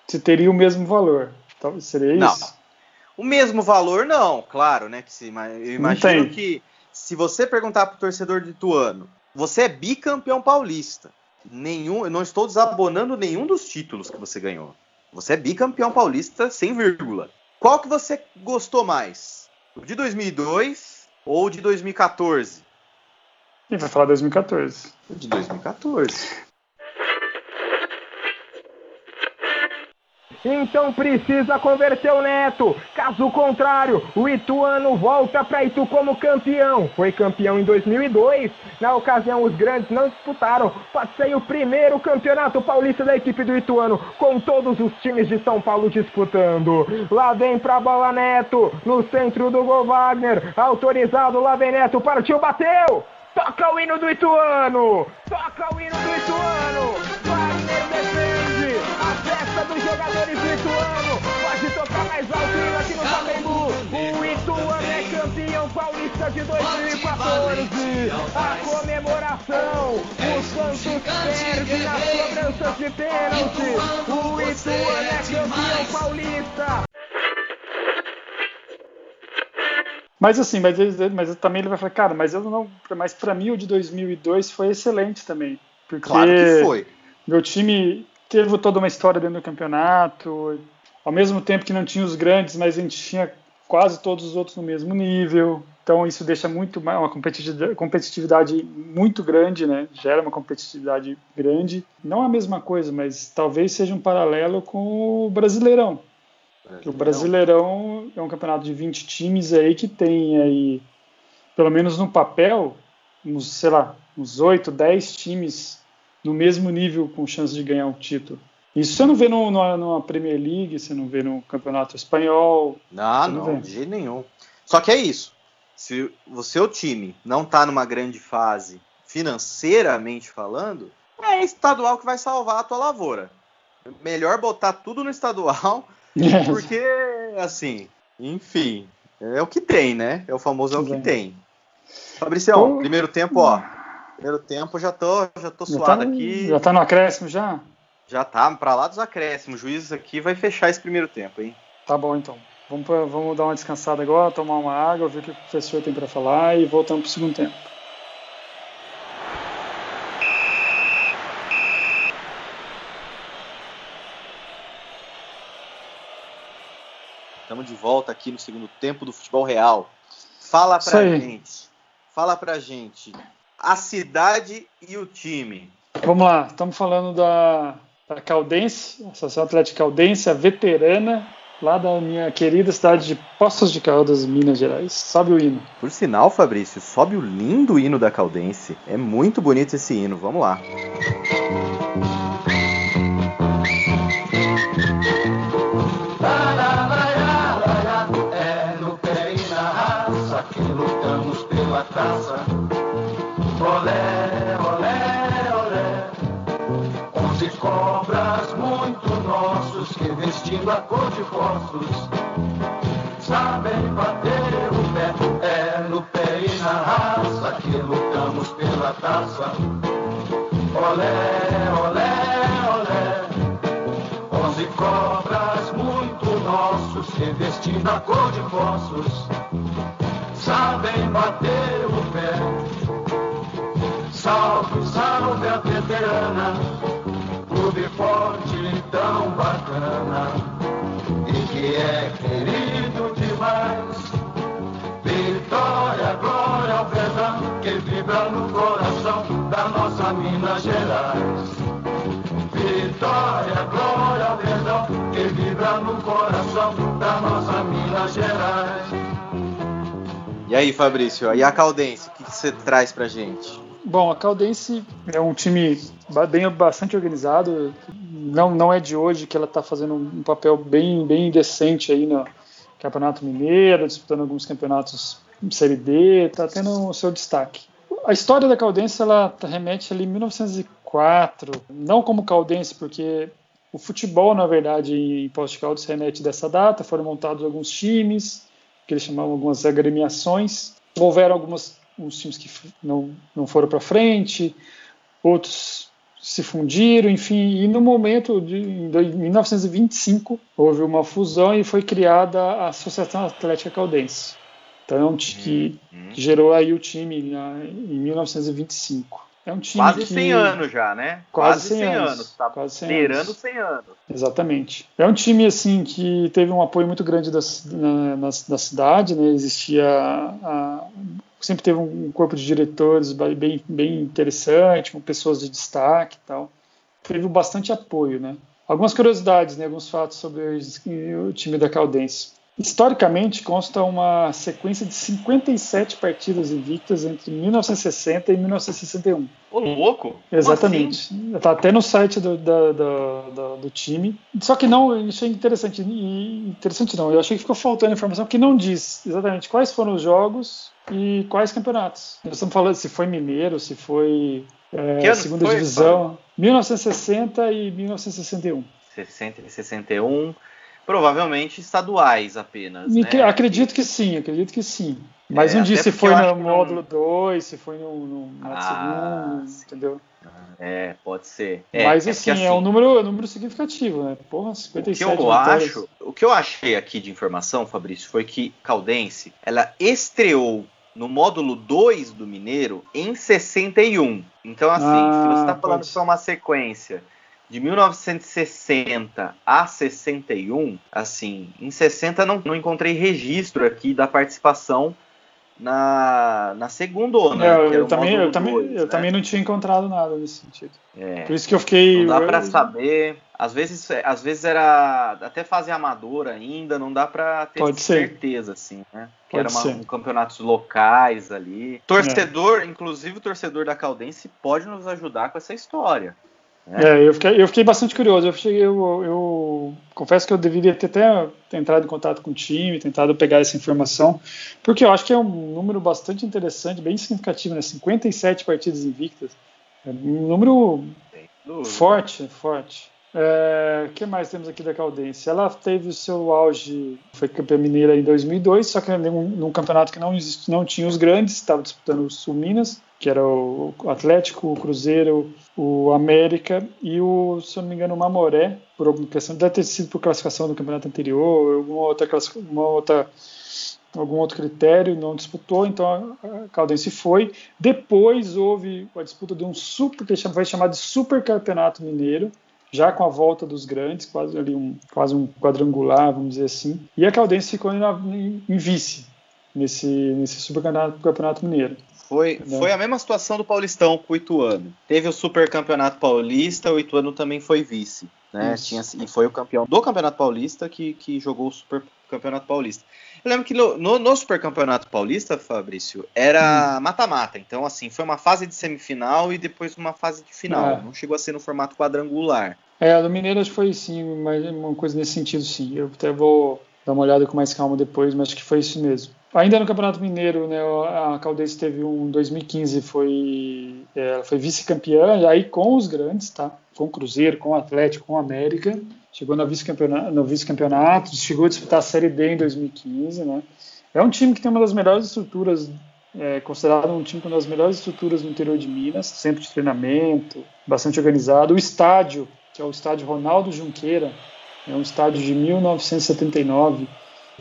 Se teria o mesmo valor. Talvez seria isso? Não. O mesmo valor, não, claro, né? Que se, eu imagino que se você perguntar para o torcedor de Ituano, você é bicampeão paulista. Nenhum, eu não estou desabonando nenhum dos títulos que você ganhou. Você é bicampeão paulista sem vírgula. Qual que você gostou mais? O de 2002 ou o de 2014? Quem vai falar 2014? O de 2014. Então precisa converter o Neto. Caso contrário, o Ituano volta para Itu como campeão. Foi campeão em 2002. Na ocasião, os grandes não disputaram. Ser o primeiro campeonato paulista da equipe do Ituano, com todos os times de São Paulo disputando. Lá vem pra bola Neto, no centro do gol Wagner. Autorizado, lá vem Neto, partiu, bateu. Toca o hino do Ituano! Toca o hino do Ituano! Jogadores do Ituano. Pode tocar mais alto aqui no Flamengo. O Ituano é campeão paulista de 2014. A comemoração. O Santos perde nas cobranças de pênalti. O Ituano é campeão paulista. Mas assim, mas, mas também ele vai falar, cara, mas eu não, mas para mim o de 2002 foi excelente também, porque claro que foi. Meu time teve toda uma história dentro do campeonato, ao mesmo tempo que não tinha os grandes, mas a gente tinha quase todos os outros no mesmo nível. Então isso deixa muito uma competitividade muito grande, né? Gera uma competitividade grande. Não a mesma coisa, mas talvez seja um paralelo com o Brasileirão. Brasileirão. O Brasileirão é um campeonato de 20 times aí que tem aí, pelo menos no papel, uns, sei lá, uns 8, 10 times no mesmo nível com chance de ganhar um título. Isso você não vê no, no, numa Premier League, você não vê no Campeonato Espanhol. Não, não, não de jeito nenhum. Só que é isso. Se o seu time não está numa grande fase, financeiramente falando, é estadual que vai salvar a tua lavoura. Melhor botar tudo no estadual, [LAUGHS] porque, assim, enfim, é o que tem, né? É o famoso é o que tem. Fabricião, primeiro tempo, ó, Primeiro tempo já tô, já tô já suado tá, aqui. Já tá no acréscimo já? Já tá, para lá dos acréscimos. O juiz aqui vai fechar esse primeiro tempo, hein? Tá bom então. Vamos, pra, vamos dar uma descansada agora, tomar uma água, ver o que o professor tem para falar e voltamos pro segundo tempo. Estamos de volta aqui no segundo tempo do futebol real. Fala pra gente. Fala pra gente a cidade e o time. Vamos lá, estamos falando da, da Caldense, Associação Atlética Caldense, a veterana, lá da minha querida cidade de Poços de Caldas, Minas Gerais. Sobe o hino. Por sinal, Fabrício, sobe o lindo hino da Caldense. É muito bonito esse hino. Vamos lá. É sabem bater o pé. É no pé e na raça que lutamos pela taça. Olé, olé, olé. Onze cobras muito nossos que vestindo a cor de fósforos sabem bater o pé. Salve, salve a veterana, clube forte tão bacana que é querido demais. Vitória, glória ao verdão que vibra no coração da nossa Minas Gerais. Vitória, glória ao verdão que vibra no coração da nossa Minas Gerais. E aí, Fabrício, e a Caldense, o que você traz pra gente? Bom, a Caldense é um time bem, bastante organizado. Não, não é de hoje que ela está fazendo um papel bem, bem decente aí na, Campeonato Mineiro, disputando alguns campeonatos Série D, está tendo o seu destaque. A história da Caldense ela remete ali em 1904, não como Caldense, porque o futebol, na verdade, em Posto Caldas remete dessa data, foram montados alguns times, que eles chamavam algumas agremiações, houveram alguns times que não, não foram para frente, outros se fundiram, enfim, e no momento de em 1925 houve uma fusão e foi criada a Associação Atlética Caldense. Então, que, uhum. que gerou aí o time em 1925. É um time quase que... 100 anos já, né? Quase, quase 100, 100 anos. anos. Tá quase 100 beirando 100 anos. Exatamente. É um time assim que teve um apoio muito grande da, na, na, da cidade, né? Existia a, sempre teve um corpo de diretores bem, bem interessante, com pessoas de destaque e tal. Teve bastante apoio, né? Algumas curiosidades, né? Alguns fatos sobre o time da Caldense. Historicamente, consta uma sequência de 57 partidas invictas entre 1960 e 1961. Ô, louco! Exatamente. Está até no site do, da, da, do time. Só que não, eu achei interessante. Interessante não, eu achei que ficou faltando informação, que não diz exatamente quais foram os jogos e quais campeonatos. Nós estamos falando se foi Mineiro, se foi é, segunda foi, divisão. 1960 e 1961. 60 e 61. Provavelmente estaduais apenas. Né? Acredito que sim, acredito que sim. Mas é, não disse se foi no módulo 2, não... se foi no, no ah, segundo, entendeu? É, pode ser. É, Mas assim, é, assim, é um número, é um número significativo, né? Porra, 57 o que eu acho, O que eu achei aqui de informação, Fabrício, foi que Caldense, ela estreou no módulo 2 do Mineiro em 61. Então, assim, ah, se você está falando que foi uma sequência de 1960 a 61, assim, em 60 não, não encontrei registro aqui da participação na, na segunda onda. É, eu, eu também, eu, também, dois, eu né? também não tinha encontrado nada nesse sentido. É, Por isso que eu fiquei. Não dá para saber. Às vezes, às vezes era até fase amadora ainda, não dá para ter Pode certeza, ser. assim, né? Que era uma, um campeonatos locais ali. Torcedor, é. inclusive o torcedor da Caldense, pode nos ajudar com essa história. É, eu, fiquei, eu fiquei bastante curioso. Eu, cheguei, eu, eu, confesso que eu deveria ter até entrado em contato com o time, tentado pegar essa informação, porque eu acho que é um número bastante interessante, bem significativo, né? 57 partidas invictas. É um número forte, forte. O é, que mais temos aqui da Caldense? Ela teve o seu auge, foi campeã mineira em 2002, só que num, num campeonato que não, não tinha os grandes, estava disputando o Sul Minas, que era o Atlético, o Cruzeiro, o América e o, se eu não me engano, o Mamoré, por alguma questão, deve ter sido por classificação do campeonato anterior, alguma outra, outra algum outro critério, não disputou, então a Caldense foi. Depois houve a disputa de um super, que foi chamado de Super Campeonato Mineiro, já com a volta dos grandes, quase ali um, quase um quadrangular, vamos dizer assim. E a Caldense ficou em, em vice nesse, nesse Super Campeonato Mineiro. Foi, foi a mesma situação do Paulistão com o Ituano. Teve o Super Campeonato Paulista, o Ituano também foi vice. Né? Tinha, e foi o campeão do Campeonato Paulista que, que jogou o Super Campeonato Paulista. Eu lembro que no, no, no Super Campeonato Paulista, Fabrício, era hum. mata-mata. Hum. Então, assim, foi uma fase de semifinal e depois uma fase de final. É. Não chegou a ser no formato quadrangular. É, do Mineiras foi sim, uma coisa nesse sentido, sim. Eu até vou dar uma olhada com mais calma depois, mas acho que foi isso mesmo. Ainda no Campeonato Mineiro, né, a Caldense teve um 2015, foi, é, foi vice-campeã, aí com os grandes, tá? Com o Cruzeiro, com o Atlético, com o América. Chegou no vice-campeonato, vice-campeonato, chegou a disputar a Série D em 2015, né? É um time que tem uma das melhores estruturas, é, considerado um time com uma das melhores estruturas no interior de Minas, centro de treinamento, bastante organizado. O estádio, que é o estádio Ronaldo Junqueira, é um estádio de 1979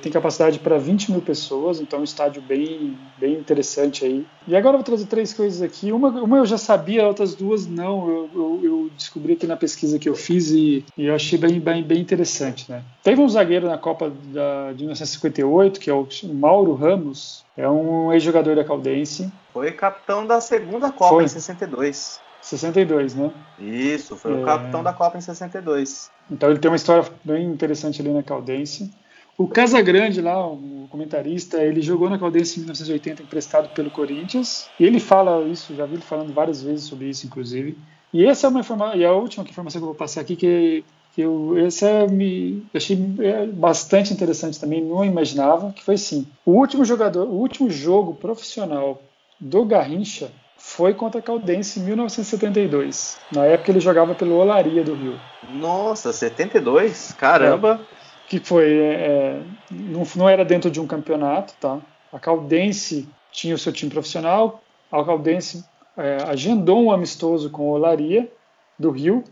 tem capacidade para 20 mil pessoas, então é um estádio bem, bem interessante aí. E agora eu vou trazer três coisas aqui. Uma, uma eu já sabia, outras duas não. Eu, eu, eu descobri aqui na pesquisa que eu fiz e, e, eu achei bem, bem, bem interessante. Né? Teve um zagueiro na Copa da, de 1958, que é o Mauro Ramos, é um ex-jogador da Caldense. Foi capitão da segunda Copa Foi. em 62. 62, né? Isso, foi é... o capitão da Copa em 62. Então ele tem uma história bem interessante ali na Caldense. O Casagrande lá, o comentarista, ele jogou na Caldense em 1980 emprestado pelo Corinthians. E ele fala isso, já vi ele falando várias vezes sobre isso, inclusive. E essa é uma informação, e a última informação que eu vou passar aqui, que que eu, essa me achei é, bastante interessante também, não imaginava, que foi assim, o último jogador, o último jogo profissional do Garrincha foi contra a Caldense em 1972. Na época ele jogava pelo Olaria do Rio. Nossa, 72? Caramba! É, que foi, é, é, não, não era dentro de um campeonato, tá? A Caldense tinha o seu time profissional, a Caldense é, agendou um amistoso com o Olaria do Rio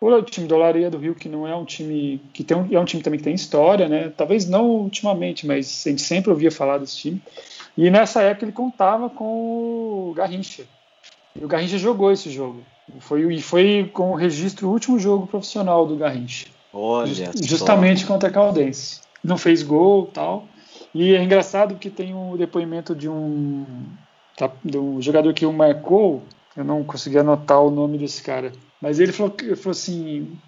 o time do Olaria do Rio, que não é um time que tem é um time também que tem história, né? Talvez não ultimamente, mas a gente sempre ouvia falar desse time. E nessa época ele contava com o Garrincha. E o Garrincha jogou esse jogo. Foi, e foi com o registro o último jogo profissional do Garrincha. Olha Just, justamente contra a Caldense. Não fez gol tal. E é engraçado que tem um depoimento de um, tá, de um jogador que o marcou. Eu não consegui anotar o nome desse cara mas ele falou, ele falou assim,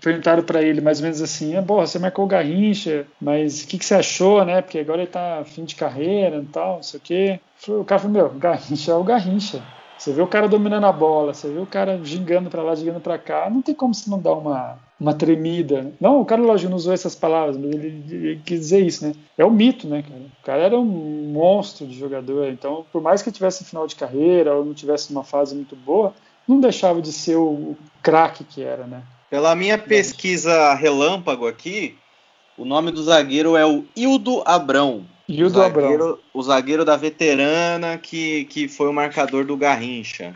perguntaram para ele mais ou menos assim, é, você marcou o Garrincha, mas o que, que, você achou, né? Porque agora ele tá fim de carreira e tal, não sei o quê. O cara falou, meu, Garrincha é o Garrincha. Você vê o cara dominando a bola, você vê o cara gingando para lá, gingando para cá, não tem como você não dar uma, uma tremida. Não, o cara, lógico, não usou essas palavras, mas ele, ele quis dizer isso, né? É o mito, né, cara? O cara era um monstro de jogador, então, por mais que tivesse final de carreira ou não tivesse uma fase muito boa, não deixava de ser o craque que era, né? Pela minha pesquisa relâmpago aqui, o nome do zagueiro é o Hildo Abrão. Hildo o zagueiro, Abrão. O zagueiro da veterana que, que foi o marcador do Garrincha.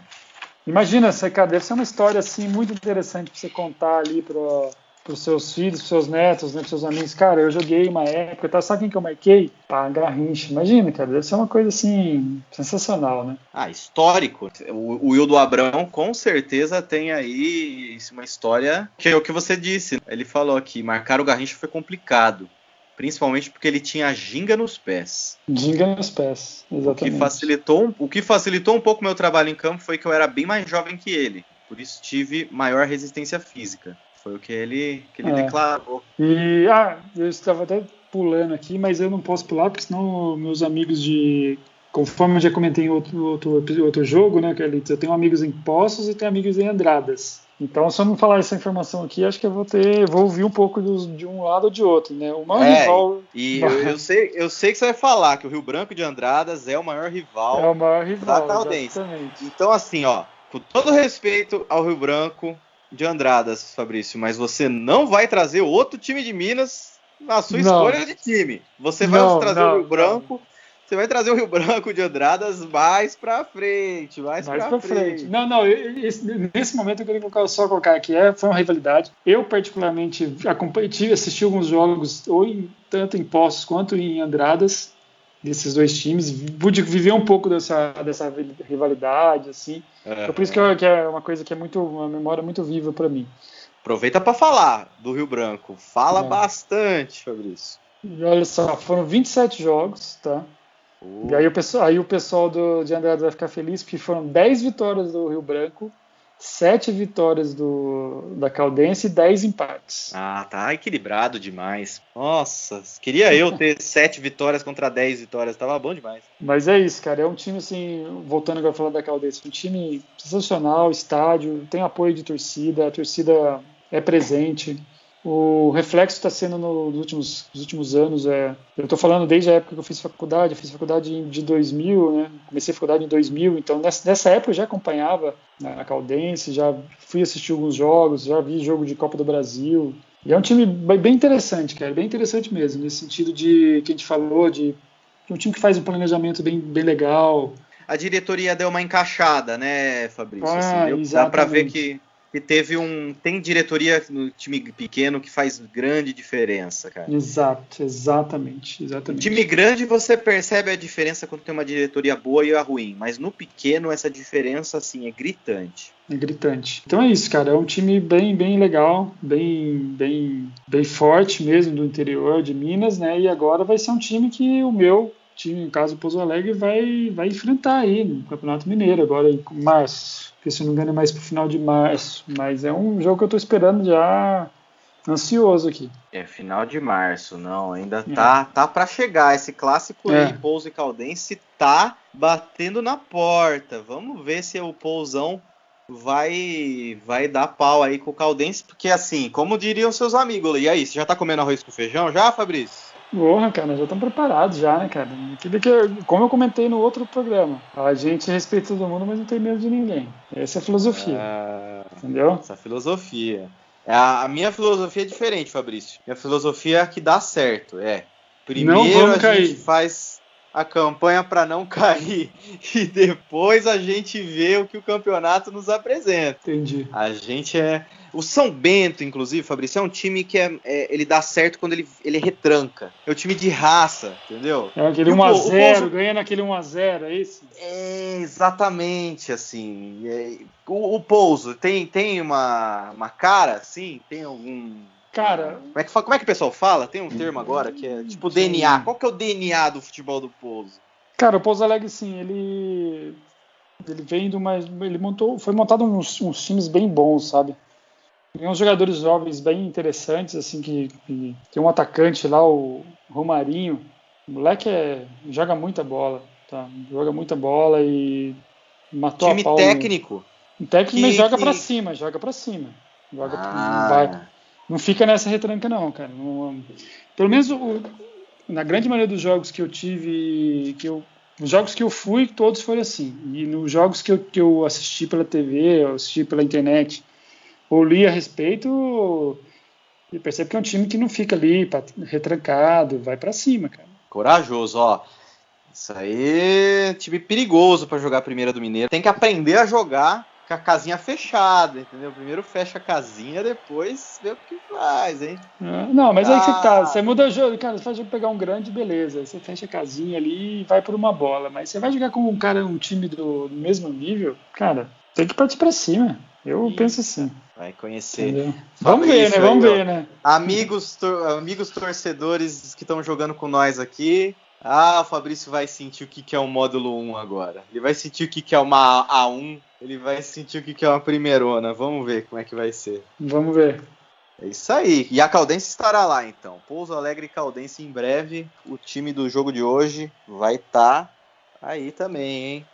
Imagina, cara, deve ser uma história assim muito interessante para você contar ali para os seus filhos, para seus netos, né, para seus amigos. Cara, eu joguei uma época, tá? sabe quem que eu marquei? Ah, Garrincha. Imagina, cara, deve ser uma coisa assim sensacional, né? Ah, histórico. O, o Wildo Abrão com certeza tem aí uma história que é o que você disse. Ele falou aqui, marcar o Garrincha foi complicado. Principalmente porque ele tinha ginga nos pés. Ginga nos pés, exatamente. O que facilitou, o que facilitou um pouco meu trabalho em campo foi que eu era bem mais jovem que ele. Por isso tive maior resistência física. Foi o que ele, que ele é. declarou. E, ah, eu estava até pulando aqui, mas eu não posso pular, porque senão meus amigos de. Conforme eu já comentei em outro, outro, outro jogo, né, Carlitos? Eu tenho amigos em Poços e tenho amigos em Andradas. Então, se eu não falar essa informação aqui, acho que eu vou ter, vou ouvir um pouco de um lado ou de outro, né? O maior é, rival. E [LAUGHS] eu, eu, sei, eu sei que você vai falar que o Rio Branco de Andradas é o maior rival. É o maior rival. Da Caldense. Então, assim, ó, com todo respeito ao Rio Branco, de Andradas, Fabrício, mas você não vai trazer outro time de Minas na sua não. escolha de time. Você vai não, trazer não, o Rio Branco. Você vai trazer o Rio Branco de Andradas mais pra frente, mais, mais pra, pra frente. frente. Não, não, esse, nesse momento eu queria só colocar aqui, é, foi uma rivalidade. Eu, particularmente, acompanhei, assisti alguns jogos, ou em, tanto em Poços quanto em Andradas, desses dois times, pude viver um pouco dessa, dessa rivalidade, assim. É, por isso que, eu, que, é uma coisa que é muito, uma memória muito viva para mim. Aproveita para falar do Rio Branco. Fala é. bastante, Fabrício. E olha só, foram 27 jogos, tá? Uh. E aí o pessoal, aí o pessoal do, de Andrade vai ficar feliz porque foram 10 vitórias do Rio Branco sete vitórias do, da Caldense e dez empates. Ah, tá equilibrado demais. Nossa, queria eu ter [LAUGHS] sete vitórias contra dez vitórias, tava bom demais. Mas é isso, cara, é um time assim, voltando agora a falar da Caldense, um time sensacional, estádio, tem apoio de torcida, a torcida é presente. O reflexo está sendo nos últimos, nos últimos anos. É, eu estou falando desde a época que eu fiz faculdade, eu fiz faculdade de 2000, né? comecei a faculdade em 2000, então nessa, nessa época eu já acompanhava a Caldense, já fui assistir alguns jogos, já vi jogo de Copa do Brasil. E é um time bem interessante, cara, bem interessante mesmo, nesse sentido de que a gente falou, de, de um time que faz um planejamento bem, bem legal. A diretoria deu uma encaixada, né, Fabrício? Ah, assim, dá para ver que que teve um. Tem diretoria no time pequeno que faz grande diferença, cara. Exato, exatamente. exatamente. No time grande você percebe a diferença quando tem uma diretoria boa e a ruim, mas no pequeno essa diferença, assim, é gritante. É gritante. Então é isso, cara. É um time bem, bem legal, bem, bem, bem forte mesmo do interior de Minas, né? E agora vai ser um time que o meu time, no caso o Pouso Alegre, vai, vai enfrentar aí no Campeonato Mineiro agora em março porque se não me engano é mais pro final de março. Mas é um jogo que eu tô esperando já ansioso aqui. É final de março, não, ainda é. tá tá para chegar esse clássico é. aí, Pouso e Caldense tá batendo na porta. Vamos ver se o Pousão vai vai dar pau aí com o Caldense, porque assim, como diriam seus amigos, e aí, você já tá comendo arroz com feijão já, Fabrício? Porra, cara, já estão preparados já, né, cara? Aquilo que, como eu comentei no outro programa, a gente respeita todo mundo, mas não tem medo de ninguém. Essa é a filosofia. Ah, entendeu? Essa filosofia. É, a minha filosofia é diferente, Fabrício. Minha filosofia é que dá certo. É. Primeiro a gente faz a campanha para não [LAUGHS] cair e depois a gente vê o que o campeonato nos apresenta. Entendi. A gente é o São Bento, inclusive, Fabrício, é um time que é, é, ele dá certo quando ele, ele retranca. É um time de raça, entendeu? É aquele 1x0, ganha naquele 1x0, é isso? É, exatamente, assim. É, o, o Pouso tem, tem uma, uma cara, assim? Tem algum... Cara... Como é, que, como é que o pessoal fala? Tem um termo agora que é tipo DNA. Qual que é o DNA do futebol do Pouso? Cara, o Pouso Alegre, sim, ele... Ele vem de uma... Ele montou... Foi montado uns, uns times bem bons, sabe? Tem uns jogadores jovens bem interessantes, assim, que, que, tem um atacante lá, o Romarinho. O moleque é, joga muita bola, tá? Joga muita bola e matou Time a pau. técnico. No... técnico, que, mas joga que... para cima, joga para cima. Joga, ah. vai, não fica nessa retranca não, cara. Não, pelo menos o, na grande maioria dos jogos que eu tive, que eu os jogos que eu fui, todos foram assim. E nos jogos que eu, que eu assisti pela TV, eu assisti pela internet, ou li a respeito e percebe que é um time que não fica ali retrancado, vai para cima, cara. Corajoso, ó. Isso aí é time perigoso para jogar a primeira do Mineiro. Tem que aprender a jogar com a casinha fechada, entendeu? Primeiro fecha a casinha, depois vê o que faz, hein? É, não, mas ah. aí que você tá. Você muda o jogo, cara, você faz pegar um grande, beleza. Você fecha a casinha ali e vai por uma bola. Mas você vai jogar com um cara, um time do, mesmo nível, cara, tem que partir para cima. Eu penso assim. Vai conhecer. Vamos ver, né? Vamos ver, né? Amigos, tor amigos torcedores que estão jogando com nós aqui. Ah, o Fabrício vai sentir o que, é um módulo 1 agora. Ele vai sentir o que, é uma A1. Ele vai sentir o que, que é uma primeirona. Vamos ver como é que vai ser. Vamos ver. É isso aí. E a Caldense estará lá, então. Pouso Alegre e Caldense em breve. O time do jogo de hoje vai estar tá aí também, hein?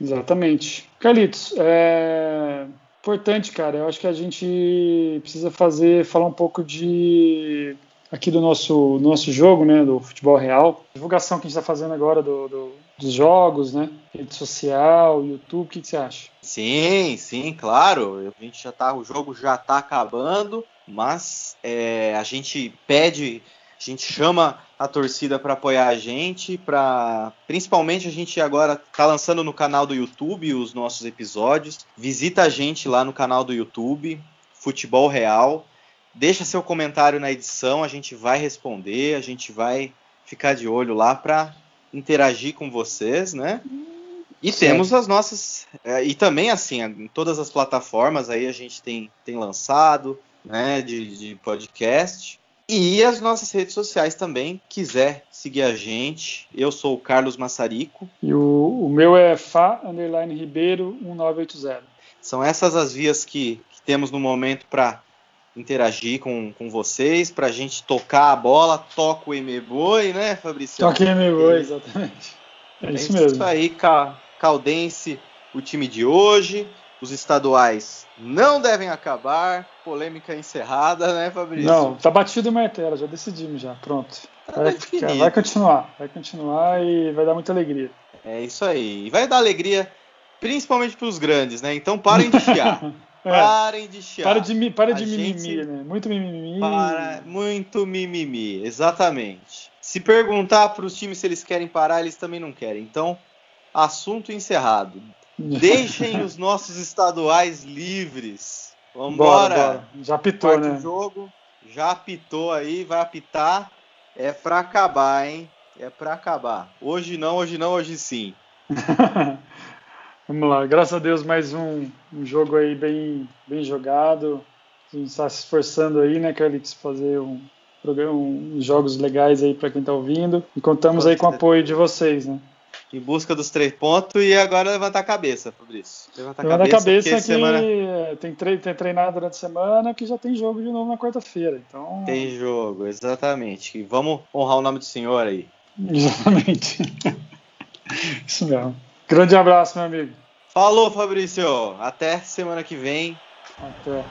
Exatamente. Carlitos, é importante, cara. Eu acho que a gente precisa fazer, falar um pouco de aqui do nosso nosso jogo, né, do futebol real. Divulgação que a gente está fazendo agora do, do, dos jogos, né, rede social, YouTube. O que, que, você acha? Sim, sim, claro. A gente já tá, o jogo já está acabando, mas é, a gente pede, a gente chama a torcida para apoiar a gente, para principalmente a gente agora tá lançando no canal do YouTube os nossos episódios. Visita a gente lá no canal do YouTube, Futebol Real. Deixa seu comentário na edição, a gente vai responder, a gente vai ficar de olho lá para interagir com vocês, né? E temos as nossas. É, e também, assim, em todas as plataformas aí a gente tem, tem lançado, né, de, de podcast. E as nossas redes sociais também, quiser seguir a gente. Eu sou o Carlos Massarico. E o, o meu é Fá underline Ribeiro 1980. São essas as vias que, que temos no momento para interagir com, com vocês, para a gente tocar a bola. Toca o Emeboi, né, Fabrício? Toca o Emeboi, exatamente. É, é isso mesmo. Isso aí, Caldense, o time de hoje. Os estaduais não devem acabar. Polêmica encerrada, né, Fabrício? Não, tá batido o martelo, já decidimos já, pronto. Tá vai, vai, continuar, vai continuar e vai dar muita alegria. É isso aí. E vai dar alegria principalmente para os grandes, né? Então parem de chiar. [LAUGHS] é. Parem de chiar. Para de, para de mimimi, né? Muito mimimi. Para, muito mimimi, exatamente. Se perguntar para os times se eles querem parar, eles também não querem. Então, assunto encerrado. [LAUGHS] Deixem os nossos estaduais livres. Vamos embora. Já apitou, né? jogo já apitou aí, vai apitar. É para acabar, hein? É para acabar. Hoje não, hoje não, hoje sim. [LAUGHS] Vamos lá, graças a Deus mais um, um jogo aí bem, bem jogado. A gente está se esforçando aí, né, Carlitos, fazer um programa, uns jogos legais aí para quem está ouvindo. E contamos aí com o apoio de vocês, né? em busca dos três pontos e agora levantar a cabeça, Fabrício. Levantar a cabeça, cabeça que semana... tem, tre tem treinado durante a semana que já tem jogo de novo na quarta-feira. Então... Tem jogo, exatamente. E vamos honrar o nome do senhor aí. Exatamente. [LAUGHS] Isso mesmo. Grande abraço, meu amigo. Falou, Fabrício. Até semana que vem. Até.